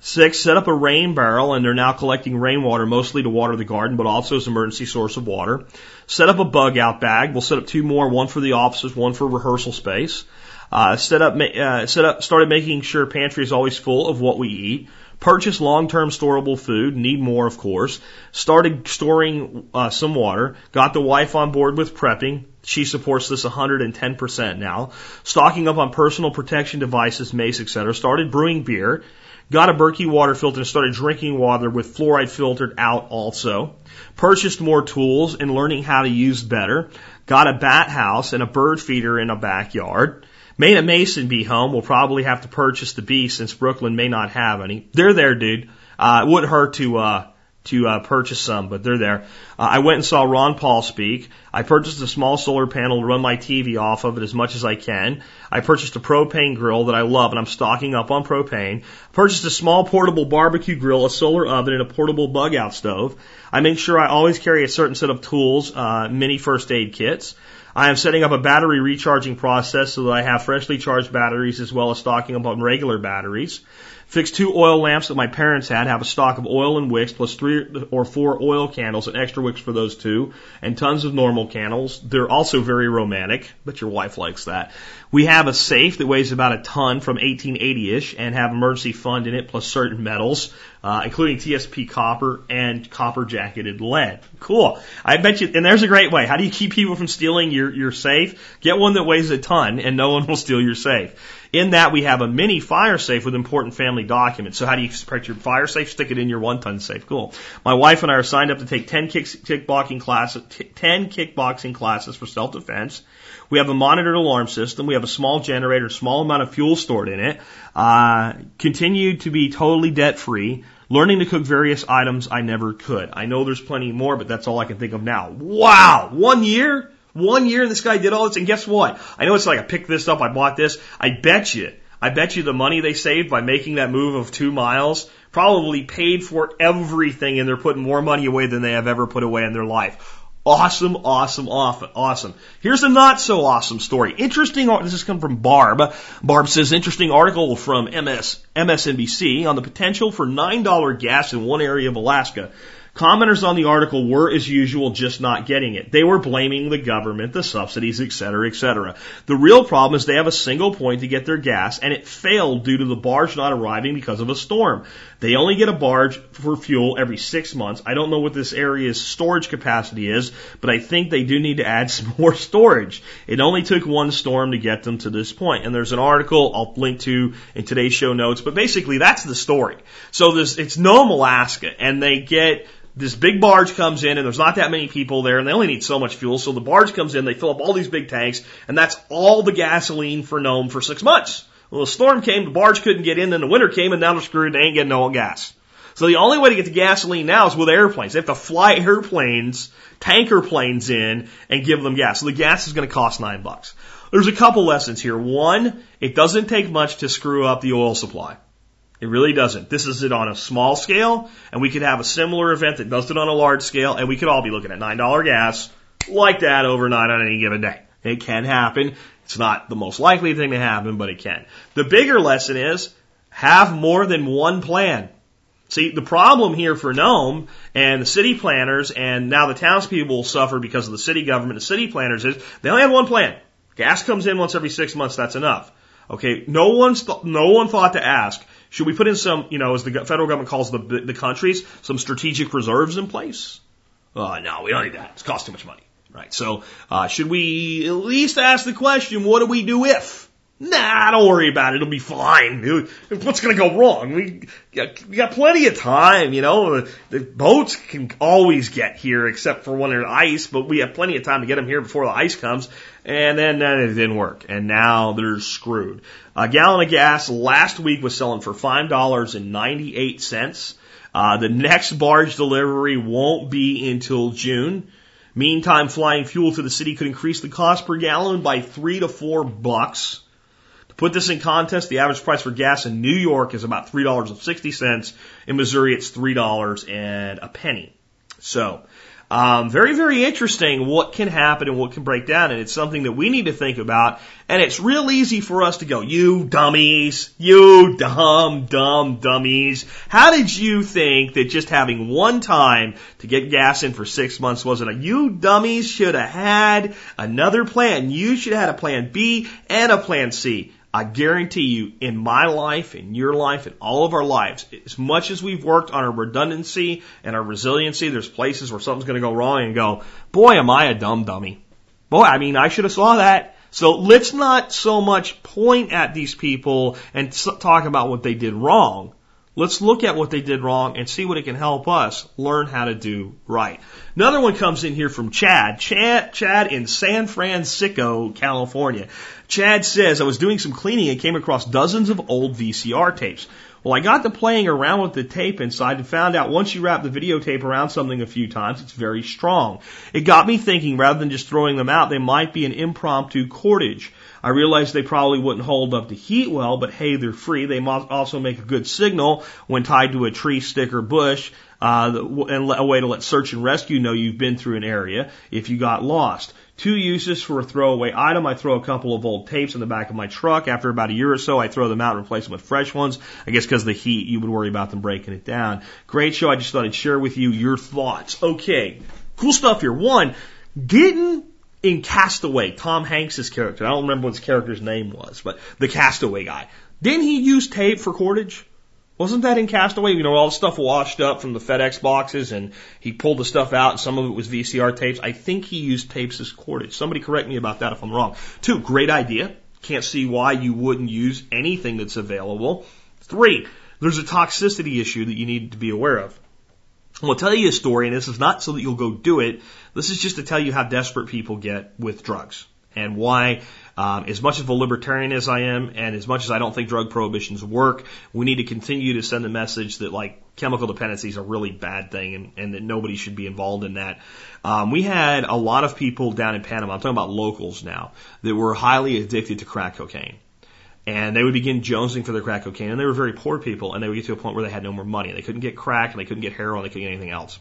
Six, set up a rain barrel and they're now collecting rainwater mostly to water the garden, but also as an emergency source of water. Set up a bug out bag. We'll set up two more, one for the offices, one for rehearsal space. Uh, set up, uh, set up, started making sure pantry is always full of what we eat. Purchased long-term storable food. Need more, of course. Started storing uh, some water. Got the wife on board with prepping. She supports this 110% now. Stocking up on personal protection devices, mace, etc. Started brewing beer. Got a Berkey water filter and started drinking water with fluoride filtered out also. Purchased more tools and learning how to use better. Got a bat house and a bird feeder in a backyard. Made a Mason bee home. We'll probably have to purchase the bee since Brooklyn may not have any. They're there, dude. Uh, it wouldn't hurt to, uh, to uh, purchase some, but they're there. Uh, I went and saw Ron Paul speak. I purchased a small solar panel to run my TV off of it as much as I can. I purchased a propane grill that I love, and I'm stocking up on propane. Purchased a small portable barbecue grill, a solar oven, and a portable bug out stove. I make sure I always carry a certain set of tools, uh, mini first aid kits. I am setting up a battery recharging process so that I have freshly charged batteries as well as stocking up on regular batteries. Fixed two oil lamps that my parents had, have a stock of oil and wicks, plus three or four oil candles and extra wicks for those two, and tons of normal candles. They're also very romantic, but your wife likes that. We have a safe that weighs about a ton from 1880-ish and have emergency fund in it plus certain metals, uh, including TSP copper and copper jacketed lead. Cool. I bet you, and there's a great way. How do you keep people from stealing your, your safe? Get one that weighs a ton and no one will steal your safe. In that, we have a mini fire safe with important family documents. So how do you protect your fire safe? Stick it in your one ton safe. Cool. My wife and I are signed up to take 10 kick, kickboxing classes, 10 kickboxing classes for self defense. We have a monitored alarm system. We have a small generator, small amount of fuel stored in it. Uh, continue to be totally debt free. Learning to cook various items I never could. I know there's plenty more, but that's all I can think of now. Wow! One year? One year and this guy did all this, and guess what? I know it's like I picked this up, I bought this. I bet you, I bet you the money they saved by making that move of two miles probably paid for everything, and they're putting more money away than they have ever put away in their life. Awesome, awesome, awesome. Here's a not so awesome story. Interesting. This has come from Barb. Barb says interesting article from MS MSNBC on the potential for nine dollar gas in one area of Alaska. Commenters on the article were, as usual, just not getting it. They were blaming the government, the subsidies, et cetera, et cetera. The real problem is they have a single point to get their gas, and it failed due to the barge not arriving because of a storm. They only get a barge for fuel every six months. I don't know what this area's storage capacity is, but I think they do need to add some more storage. It only took one storm to get them to this point. And there's an article I'll link to in today's show notes, but basically that's the story. So this, it's Nome, Alaska, and they get this big barge comes in and there's not that many people there and they only need so much fuel. So the barge comes in, they fill up all these big tanks and that's all the gasoline for Nome for six months. Well, the storm came, the barge couldn't get in, then the winter came and now they're screwed. They ain't getting no gas. So the only way to get the gasoline now is with airplanes. They have to fly airplanes, tanker planes in and give them gas. So the gas is going to cost nine bucks. There's a couple lessons here. One, it doesn't take much to screw up the oil supply. It really doesn't. This is it on a small scale, and we could have a similar event that does it on a large scale, and we could all be looking at $9 gas like that overnight on any given day. It can happen. It's not the most likely thing to happen, but it can. The bigger lesson is have more than one plan. See, the problem here for Nome and the city planners and now the townspeople will suffer because of the city government and city planners is they only have one plan. Gas comes in once every six months, that's enough. Okay, no one's, th- no one thought to ask, should we put in some, you know, as the federal government calls the, the countries, some strategic reserves in place? Uh, no, we don't need that. It's cost too much money. Right. So, uh, should we at least ask the question, what do we do if? Nah, don't worry about it. It'll be fine. What's going to go wrong? We got, we got plenty of time, you know. The, the boats can always get here except for when there's ice, but we have plenty of time to get them here before the ice comes. And then, then it didn't work. And now they're screwed. A gallon of gas last week was selling for $5.98. Uh, the next barge delivery won't be until June. Meantime, flying fuel to the city could increase the cost per gallon by three to four bucks. To put this in context, the average price for gas in New York is about $3.60. In Missouri, it's $3 and a penny. So, um, very, very interesting what can happen and what can break down. And it's something that we need to think about. And it's real easy for us to go, you dummies, you dumb, dumb dummies. How did you think that just having one time to get gas in for six months wasn't a, you dummies should have had another plan. You should have had a plan B and a plan C. I guarantee you, in my life, in your life, in all of our lives, as much as we've worked on our redundancy and our resiliency, there's places where something's going to go wrong and go, boy, am I a dumb dummy. Boy, I mean, I should have saw that. So let's not so much point at these people and talk about what they did wrong. Let's look at what they did wrong and see what it can help us learn how to do right. Another one comes in here from Chad. Chad, Chad in San Francisco, California. Chad says, I was doing some cleaning and came across dozens of old VCR tapes. Well, I got to playing around with the tape inside and found out once you wrap the videotape around something a few times, it's very strong. It got me thinking rather than just throwing them out, they might be an impromptu cordage. I realized they probably wouldn't hold up to heat well, but hey, they're free. They also make a good signal when tied to a tree, stick, or bush, uh, and a way to let search and rescue know you've been through an area if you got lost. Two uses for a throwaway item. I throw a couple of old tapes in the back of my truck. After about a year or so, I throw them out and replace them with fresh ones. I guess because of the heat, you would worry about them breaking it down. Great show. I just thought I'd share with you your thoughts. Okay. Cool stuff here. One, getting in Castaway, Tom Hanks' character, I don't remember what his character's name was, but the Castaway guy. Didn't he use tape for cordage? Wasn't that in Castaway? You know, all the stuff washed up from the FedEx boxes and he pulled the stuff out and some of it was VCR tapes. I think he used tapes as cordage. Somebody correct me about that if I'm wrong. Two, great idea. Can't see why you wouldn't use anything that's available. Three, there's a toxicity issue that you need to be aware of. I'll tell you a story, and this is not so that you'll go do it. This is just to tell you how desperate people get with drugs and why, um, as much of a libertarian as I am, and as much as I don't think drug prohibitions work, we need to continue to send the message that like chemical dependency is a really bad thing, and, and that nobody should be involved in that. Um, we had a lot of people down in Panama. I'm talking about locals now that were highly addicted to crack cocaine and they would begin jonesing for their crack cocaine. And they were very poor people, and they would get to a point where they had no more money. They couldn't get crack, and they couldn't get heroin, they couldn't get anything else.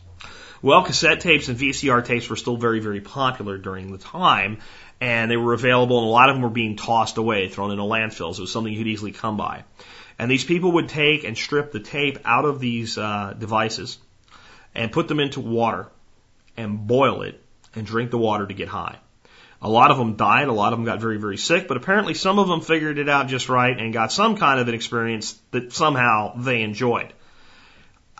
Well, cassette tapes and VCR tapes were still very, very popular during the time, and they were available, and a lot of them were being tossed away, thrown into landfills. It was something you could easily come by. And these people would take and strip the tape out of these uh, devices and put them into water and boil it and drink the water to get high. A lot of them died. A lot of them got very, very sick, but apparently some of them figured it out just right and got some kind of an experience that somehow they enjoyed.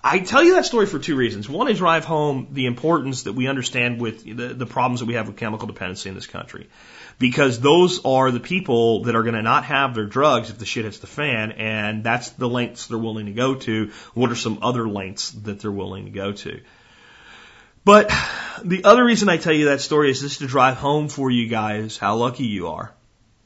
I tell you that story for two reasons. One is drive home the importance that we understand with the, the problems that we have with chemical dependency in this country. Because those are the people that are going to not have their drugs if the shit hits the fan, and that's the lengths they're willing to go to. What are some other lengths that they're willing to go to? But the other reason I tell you that story is just to drive home for you guys how lucky you are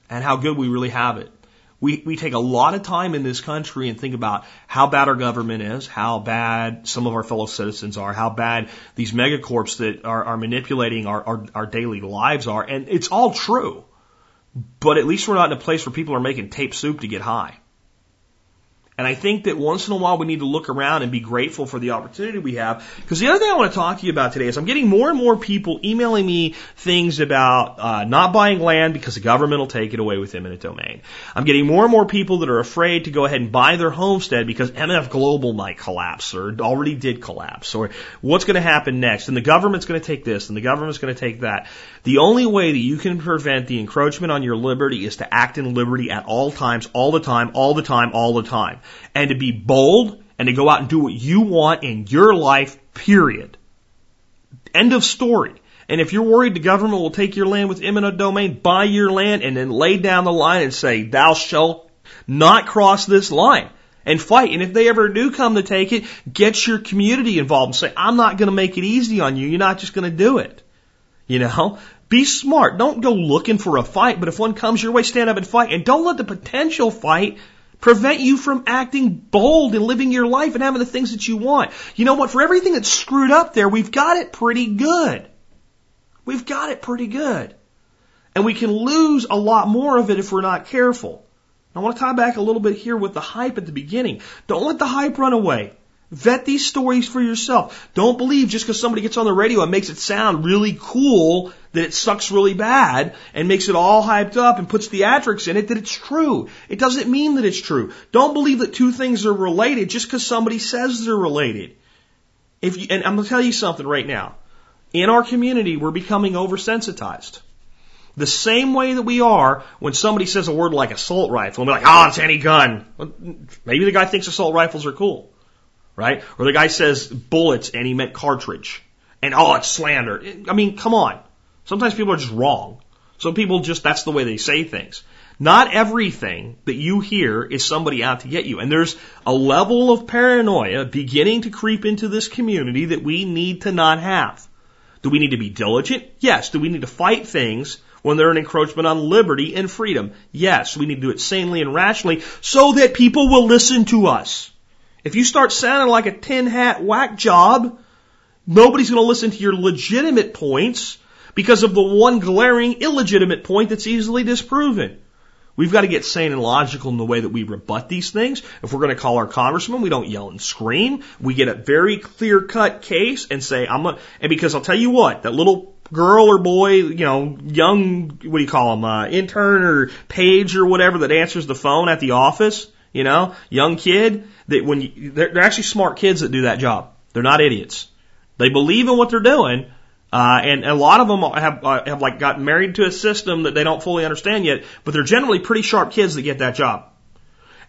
and how good we really have it. We, we take a lot of time in this country and think about how bad our government is, how bad some of our fellow citizens are, how bad these megacorps that are, are manipulating our, our, our daily lives are. And it's all true. But at least we're not in a place where people are making tape soup to get high. And I think that once in a while we need to look around and be grateful for the opportunity we have. Because the other thing I want to talk to you about today is I'm getting more and more people emailing me things about uh, not buying land because the government will take it away with eminent domain. I'm getting more and more people that are afraid to go ahead and buy their homestead because MF Global might collapse or already did collapse or what's going to happen next. And the government's going to take this and the government's going to take that. The only way that you can prevent the encroachment on your liberty is to act in liberty at all times, all the time, all the time, all the time and to be bold and to go out and do what you want in your life, period. End of story. And if you're worried the government will take your land with eminent domain, buy your land and then lay down the line and say, thou shalt not cross this line and fight. And if they ever do come to take it, get your community involved and say, I'm not going to make it easy on you. You're not just going to do it. You know, be smart. Don't go looking for a fight, but if one comes your way, stand up and fight. And don't let the potential fight prevent you from acting bold and living your life and having the things that you want. You know what? For everything that's screwed up there, we've got it pretty good. We've got it pretty good. And we can lose a lot more of it if we're not careful. I want to tie back a little bit here with the hype at the beginning. Don't let the hype run away. Vet these stories for yourself. Don't believe just because somebody gets on the radio and makes it sound really cool that it sucks really bad and makes it all hyped up and puts theatrics in it that it's true. It doesn't mean that it's true. Don't believe that two things are related just because somebody says they're related. If you, and I'm going to tell you something right now. In our community, we're becoming oversensitized. The same way that we are when somebody says a word like assault rifle, and we're like, oh, it's any gun. Well, maybe the guy thinks assault rifles are cool, right? Or the guy says bullets and he meant cartridge. And oh, it's slander. I mean, come on. Sometimes people are just wrong. Some people just, that's the way they say things. Not everything that you hear is somebody out to get you. And there's a level of paranoia beginning to creep into this community that we need to not have. Do we need to be diligent? Yes. Do we need to fight things when they're an encroachment on liberty and freedom? Yes. We need to do it sanely and rationally so that people will listen to us. If you start sounding like a tin hat whack job, nobody's going to listen to your legitimate points because of the one glaring illegitimate point that's easily disproven. We've got to get sane and logical in the way that we rebut these things. If we're going to call our congressman, we don't yell and scream. We get a very clear cut case and say, I'm a, and because I'll tell you what, that little girl or boy, you know, young, what do you call them, uh, intern or page or whatever that answers the phone at the office, you know, young kid, that when you, they're, they're actually smart kids that do that job. They're not idiots. They believe in what they're doing, uh, and a lot of them have uh, have like gotten married to a system that they don't fully understand yet, but they're generally pretty sharp kids that get that job.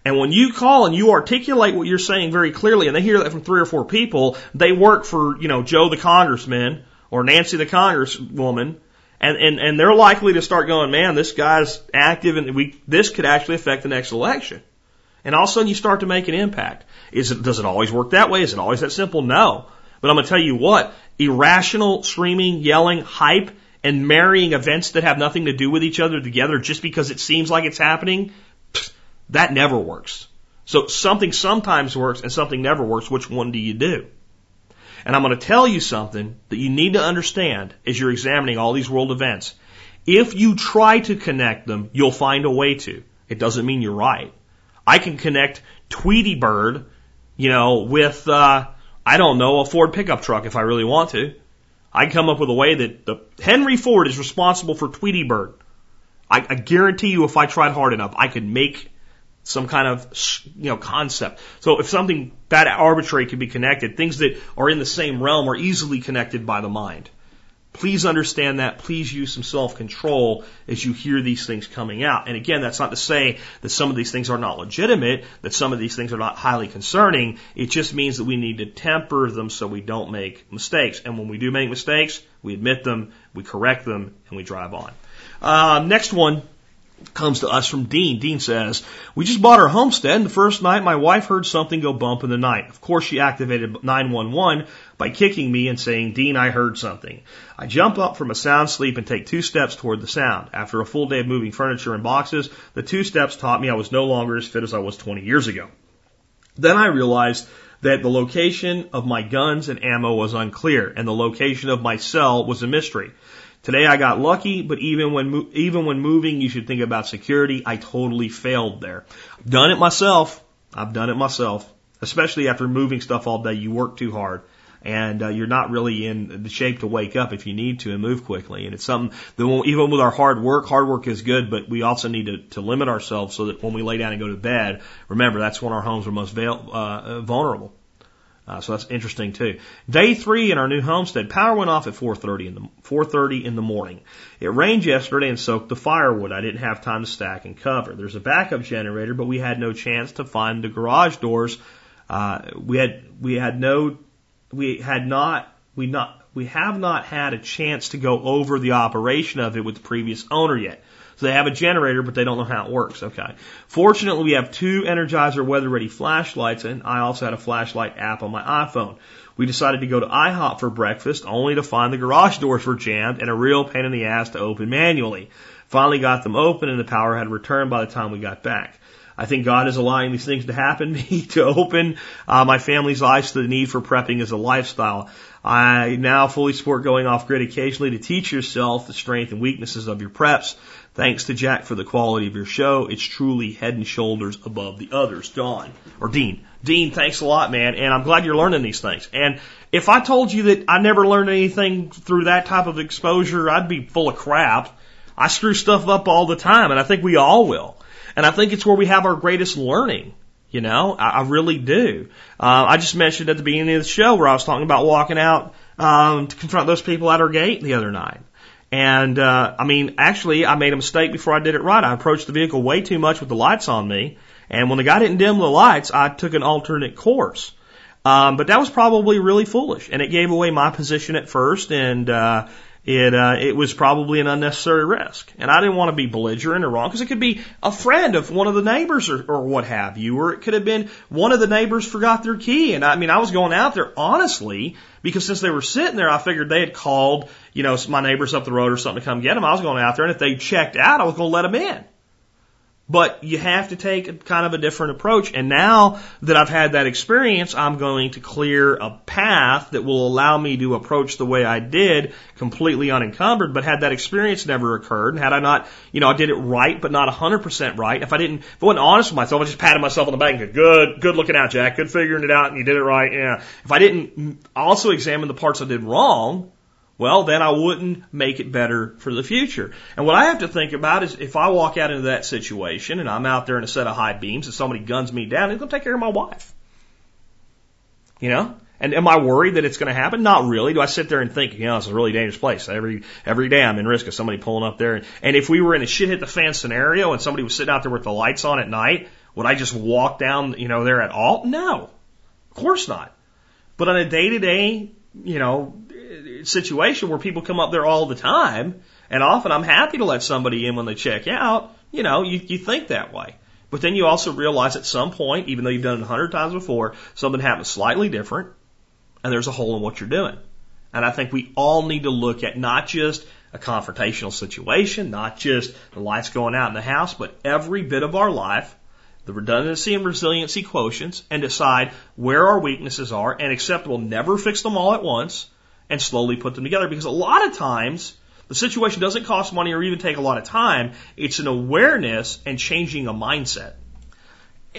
And when you call and you articulate what you're saying very clearly, and they hear that from three or four people, they work for you know Joe the congressman or Nancy the congresswoman, and and and they're likely to start going, man, this guy's active, and we this could actually affect the next election. And all of a sudden you start to make an impact. It, does it always work that way? Is it always that simple? No. But I'm going to tell you what, irrational screaming, yelling, hype, and marrying events that have nothing to do with each other together just because it seems like it's happening, that never works. So something sometimes works and something never works. Which one do you do? And I'm going to tell you something that you need to understand as you're examining all these world events. If you try to connect them, you'll find a way to. It doesn't mean you're right. I can connect Tweety Bird, you know, with, uh, I don't know, a Ford pickup truck if I really want to. I come up with a way that the Henry Ford is responsible for Tweety Bird. I, I guarantee you, if I tried hard enough, I could make some kind of you know concept. So if something that arbitrary can be connected, things that are in the same realm are easily connected by the mind. Please understand that. Please use some self-control as you hear these things coming out. And again, that's not to say that some of these things are not legitimate, that some of these things are not highly concerning. It just means that we need to temper them so we don't make mistakes. And when we do make mistakes, we admit them, we correct them, and we drive on. Uh, next one comes to us from Dean. Dean says, We just bought our homestead, and the first night my wife heard something go bump in the night. Of course, she activated 911 by kicking me and saying, Dean, I heard something. I jump up from a sound sleep and take two steps toward the sound. After a full day of moving furniture and boxes, the two steps taught me I was no longer as fit as I was 20 years ago. Then I realized that the location of my guns and ammo was unclear, and the location of my cell was a mystery. Today I got lucky, but even when even when moving, you should think about security. I totally failed there. Done it myself. I've done it myself. Especially after moving stuff all day, you work too hard, and uh, you're not really in the shape to wake up if you need to and move quickly. And it's something that even with our hard work, hard work is good, but we also need to, to limit ourselves so that when we lay down and go to bed, remember that's when our homes are most uh, vulnerable. Uh, so that's interesting too. Day three in our new homestead, power went off at 4:30 in the 4:30 in the morning. It rained yesterday and soaked the firewood. I didn't have time to stack and cover. There's a backup generator, but we had no chance to find the garage doors. Uh, we had we had no we had not we not we have not had a chance to go over the operation of it with the previous owner yet. So they have a generator, but they don't know how it works. Okay. Fortunately, we have two Energizer weather ready flashlights, and I also had a flashlight app on my iPhone. We decided to go to IHOP for breakfast, only to find the garage doors were jammed and a real pain in the ass to open manually. Finally got them open, and the power had returned by the time we got back. I think God is allowing these things to happen to open uh, my family's eyes to the need for prepping as a lifestyle. I now fully support going off grid occasionally to teach yourself the strength and weaknesses of your preps. Thanks to Jack for the quality of your show. It's truly head and shoulders above the others. Don or Dean. Dean, thanks a lot, man. And I'm glad you're learning these things. And if I told you that I never learned anything through that type of exposure, I'd be full of crap. I screw stuff up all the time, and I think we all will. And I think it's where we have our greatest learning. You know, I, I really do. Uh, I just mentioned at the beginning of the show where I was talking about walking out um, to confront those people at our gate the other night. And uh, I mean, actually, I made a mistake before I did it right. I approached the vehicle way too much with the lights on me, and when the guy didn't dim the lights, I took an alternate course. Um, but that was probably really foolish, and it gave away my position at first, and uh, it uh, it was probably an unnecessary risk. And I didn't want to be belligerent or wrong because it could be a friend of one of the neighbors or, or what have you, or it could have been one of the neighbors forgot their key. And I mean, I was going out there honestly because since they were sitting there, I figured they had called, you know, my neighbors up the road or something to come get them. I was going out there, and if they checked out, I was going to let them in. But you have to take a, kind of a different approach. And now that I've had that experience, I'm going to clear a path that will allow me to approach the way I did completely unencumbered. But had that experience never occurred, and had I not, you know, I did it right, but not 100% right, if I didn't, if I wasn't honest with myself, I just patted myself on the back and go, good, good looking out, Jack, good figuring it out, and you did it right, yeah. If I didn't also examine the parts I did wrong, well, then I wouldn't make it better for the future. And what I have to think about is if I walk out into that situation and I'm out there in a set of high beams and somebody guns me down, who's going to take care of my wife? You know? And am I worried that it's going to happen? Not really. Do I sit there and think, you know, it's a really dangerous place. Every every day I'm in risk of somebody pulling up there. And if we were in a shit hit the fan scenario and somebody was sitting out there with the lights on at night, would I just walk down, you know, there at all? No, of course not. But on a day to day, you know, situation where people come up there all the time, and often I'm happy to let somebody in when they check out, you know, you, you think that way. But then you also realize at some point, even though you've done it a hundred times before, something happens slightly different, and there's a hole in what you're doing. And I think we all need to look at not just a confrontational situation, not just the lights going out in the house, but every bit of our life, the redundancy and resiliency quotients, and decide where our weaknesses are and accept we'll never fix them all at once, and slowly put them together. Because a lot of times, the situation doesn't cost money or even take a lot of time. It's an awareness and changing a mindset.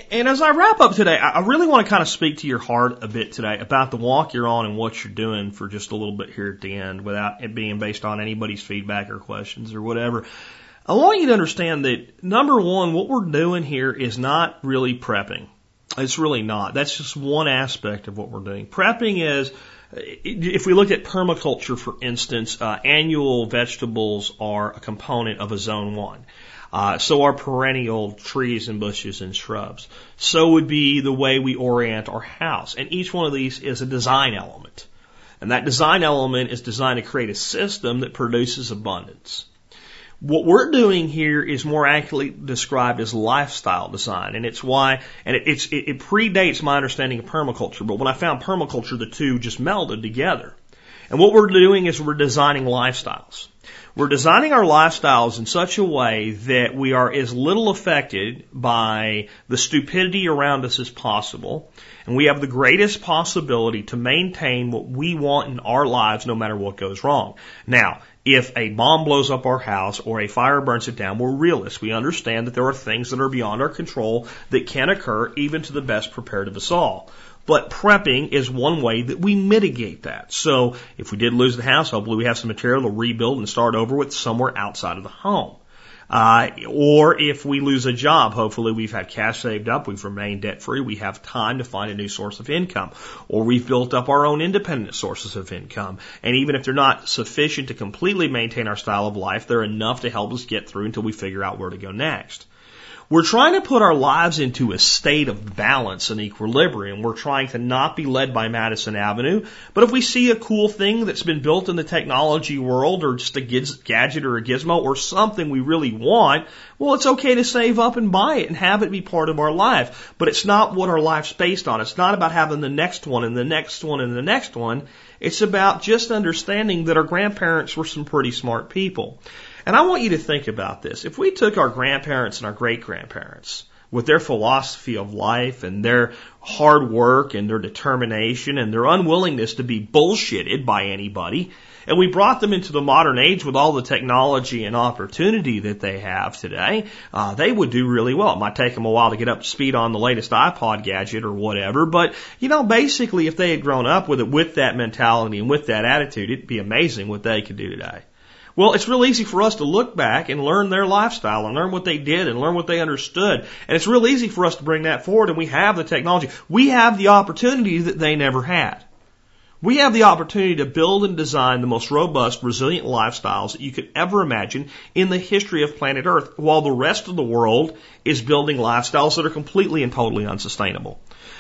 And as I wrap up today, I really want to kind of speak to your heart a bit today about the walk you're on and what you're doing for just a little bit here at the end without it being based on anybody's feedback or questions or whatever. I want you to understand that number one, what we're doing here is not really prepping. It's really not. That's just one aspect of what we're doing. Prepping is if we look at permaculture, for instance, uh, annual vegetables are a component of a zone one. Uh, so are perennial trees and bushes and shrubs. So would be the way we orient our house. And each one of these is a design element. And that design element is designed to create a system that produces abundance. What we're doing here is more accurately described as lifestyle design, and it's why, and it, it's, it, it predates my understanding of permaculture, but when I found permaculture, the two just melded together. And what we're doing is we're designing lifestyles. We're designing our lifestyles in such a way that we are as little affected by the stupidity around us as possible, and we have the greatest possibility to maintain what we want in our lives no matter what goes wrong. Now, if a bomb blows up our house or a fire burns it down, we're realists. We understand that there are things that are beyond our control that can occur even to the best prepared of us all. But prepping is one way that we mitigate that. So if we did lose the house, hopefully we have some material to rebuild and start over with somewhere outside of the home. Uh, or if we lose a job, hopefully we've had cash saved up, we've remained debt free, we have time to find a new source of income, or we've built up our own independent sources of income. And even if they're not sufficient to completely maintain our style of life, they're enough to help us get through until we figure out where to go next. We're trying to put our lives into a state of balance and equilibrium. We're trying to not be led by Madison Avenue. But if we see a cool thing that's been built in the technology world or just a gadget or a gizmo or something we really want, well, it's okay to save up and buy it and have it be part of our life. But it's not what our life's based on. It's not about having the next one and the next one and the next one. It's about just understanding that our grandparents were some pretty smart people. And I want you to think about this. If we took our grandparents and our great grandparents with their philosophy of life and their hard work and their determination and their unwillingness to be bullshitted by anybody, and we brought them into the modern age with all the technology and opportunity that they have today, uh, they would do really well. It might take them a while to get up to speed on the latest iPod gadget or whatever, but you know, basically if they had grown up with it with that mentality and with that attitude, it'd be amazing what they could do today. Well, it's real easy for us to look back and learn their lifestyle and learn what they did and learn what they understood. And it's real easy for us to bring that forward and we have the technology. We have the opportunity that they never had. We have the opportunity to build and design the most robust, resilient lifestyles that you could ever imagine in the history of planet Earth, while the rest of the world is building lifestyles that are completely and totally unsustainable.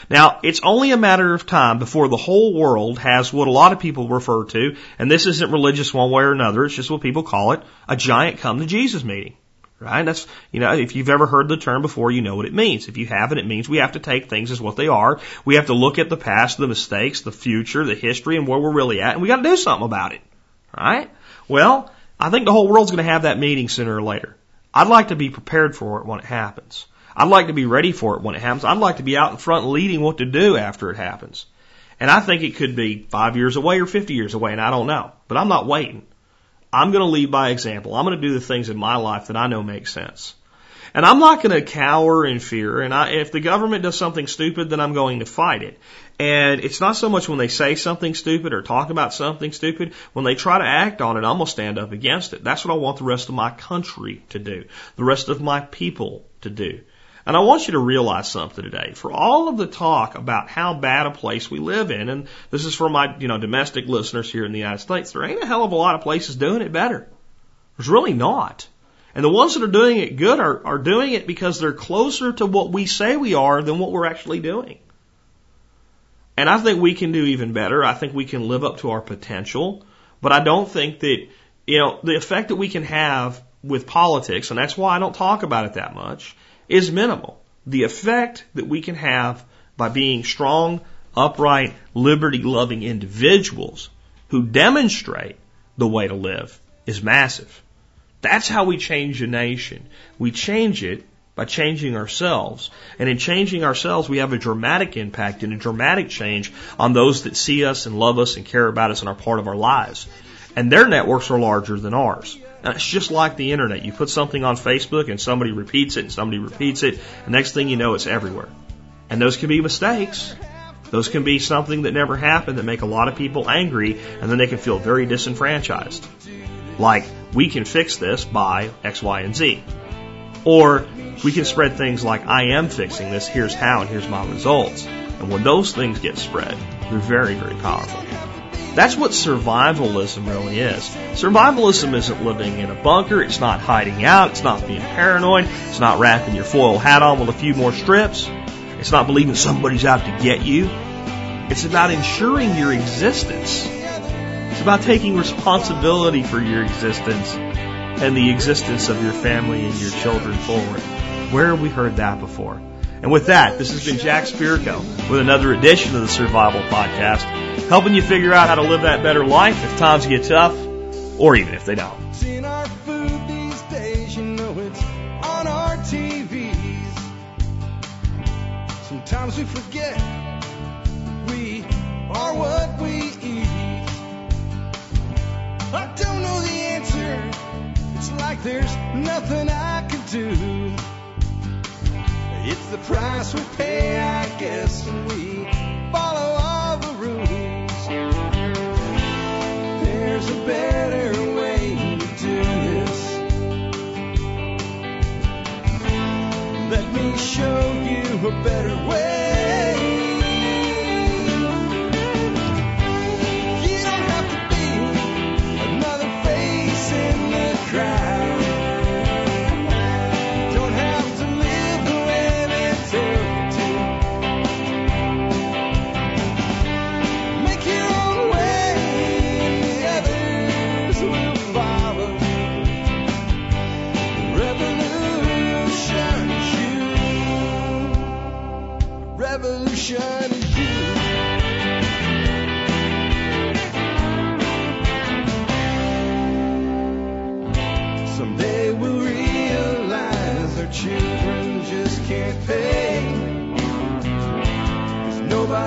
Now, it's only a matter of time before the whole world has what a lot of people refer to, and this isn't religious one way or another, it's just what people call it, a giant come to Jesus meeting. Right? That's, you know, if you've ever heard the term before, you know what it means. If you haven't, it means we have to take things as what they are. We have to look at the past, the mistakes, the future, the history, and where we're really at, and we gotta do something about it. Right? Well, I think the whole world's gonna have that meeting sooner or later. I'd like to be prepared for it when it happens. I'd like to be ready for it when it happens. I'd like to be out in front leading what to do after it happens. And I think it could be five years away or 50 years away, and I don't know. But I'm not waiting. I'm going to lead by example. I'm going to do the things in my life that I know make sense. And I'm not going to cower in fear. And I, if the government does something stupid, then I'm going to fight it. And it's not so much when they say something stupid or talk about something stupid. When they try to act on it, I'm going to stand up against it. That's what I want the rest of my country to do. The rest of my people to do. And I want you to realize something today. For all of the talk about how bad a place we live in, and this is for my, you know, domestic listeners here in the United States, there ain't a hell of a lot of places doing it better. There's really not. And the ones that are doing it good are, are doing it because they're closer to what we say we are than what we're actually doing. And I think we can do even better. I think we can live up to our potential. But I don't think that, you know, the effect that we can have with politics, and that's why I don't talk about it that much, is minimal. The effect that we can have by being strong, upright, liberty loving individuals who demonstrate the way to live is massive. That's how we change a nation. We change it by changing ourselves. And in changing ourselves, we have a dramatic impact and a dramatic change on those that see us and love us and care about us and are part of our lives. And their networks are larger than ours. And it's just like the internet. You put something on Facebook and somebody repeats it and somebody repeats it. Next thing you know, it's everywhere. And those can be mistakes. Those can be something that never happened that make a lot of people angry and then they can feel very disenfranchised. Like, we can fix this by X, Y, and Z. Or we can spread things like, I am fixing this, here's how, and here's my results. And when those things get spread, they're very, very powerful. That's what survivalism really is. Survivalism isn't living in a bunker, it's not hiding out, it's not being paranoid, it's not wrapping your foil hat on with a few more strips, it's not believing somebody's out to get you. It's about ensuring your existence. It's about taking responsibility for your existence and the existence of your family and your children forward. Where have we heard that before? And with that, this has been Jack Spirko with another edition of the Survival Podcast, helping you figure out how to live that better life if times get tough, or even if they don't. In our food these days, you know it's on our TVs. Sometimes we forget we are what we eat. I don't know the answer. It's like there's nothing I can do. It's the price we pay, I guess, when we follow all the rules. There's a better way to do this. Let me show you a better way. You don't have to be another face in the crowd.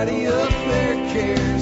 Up there cares.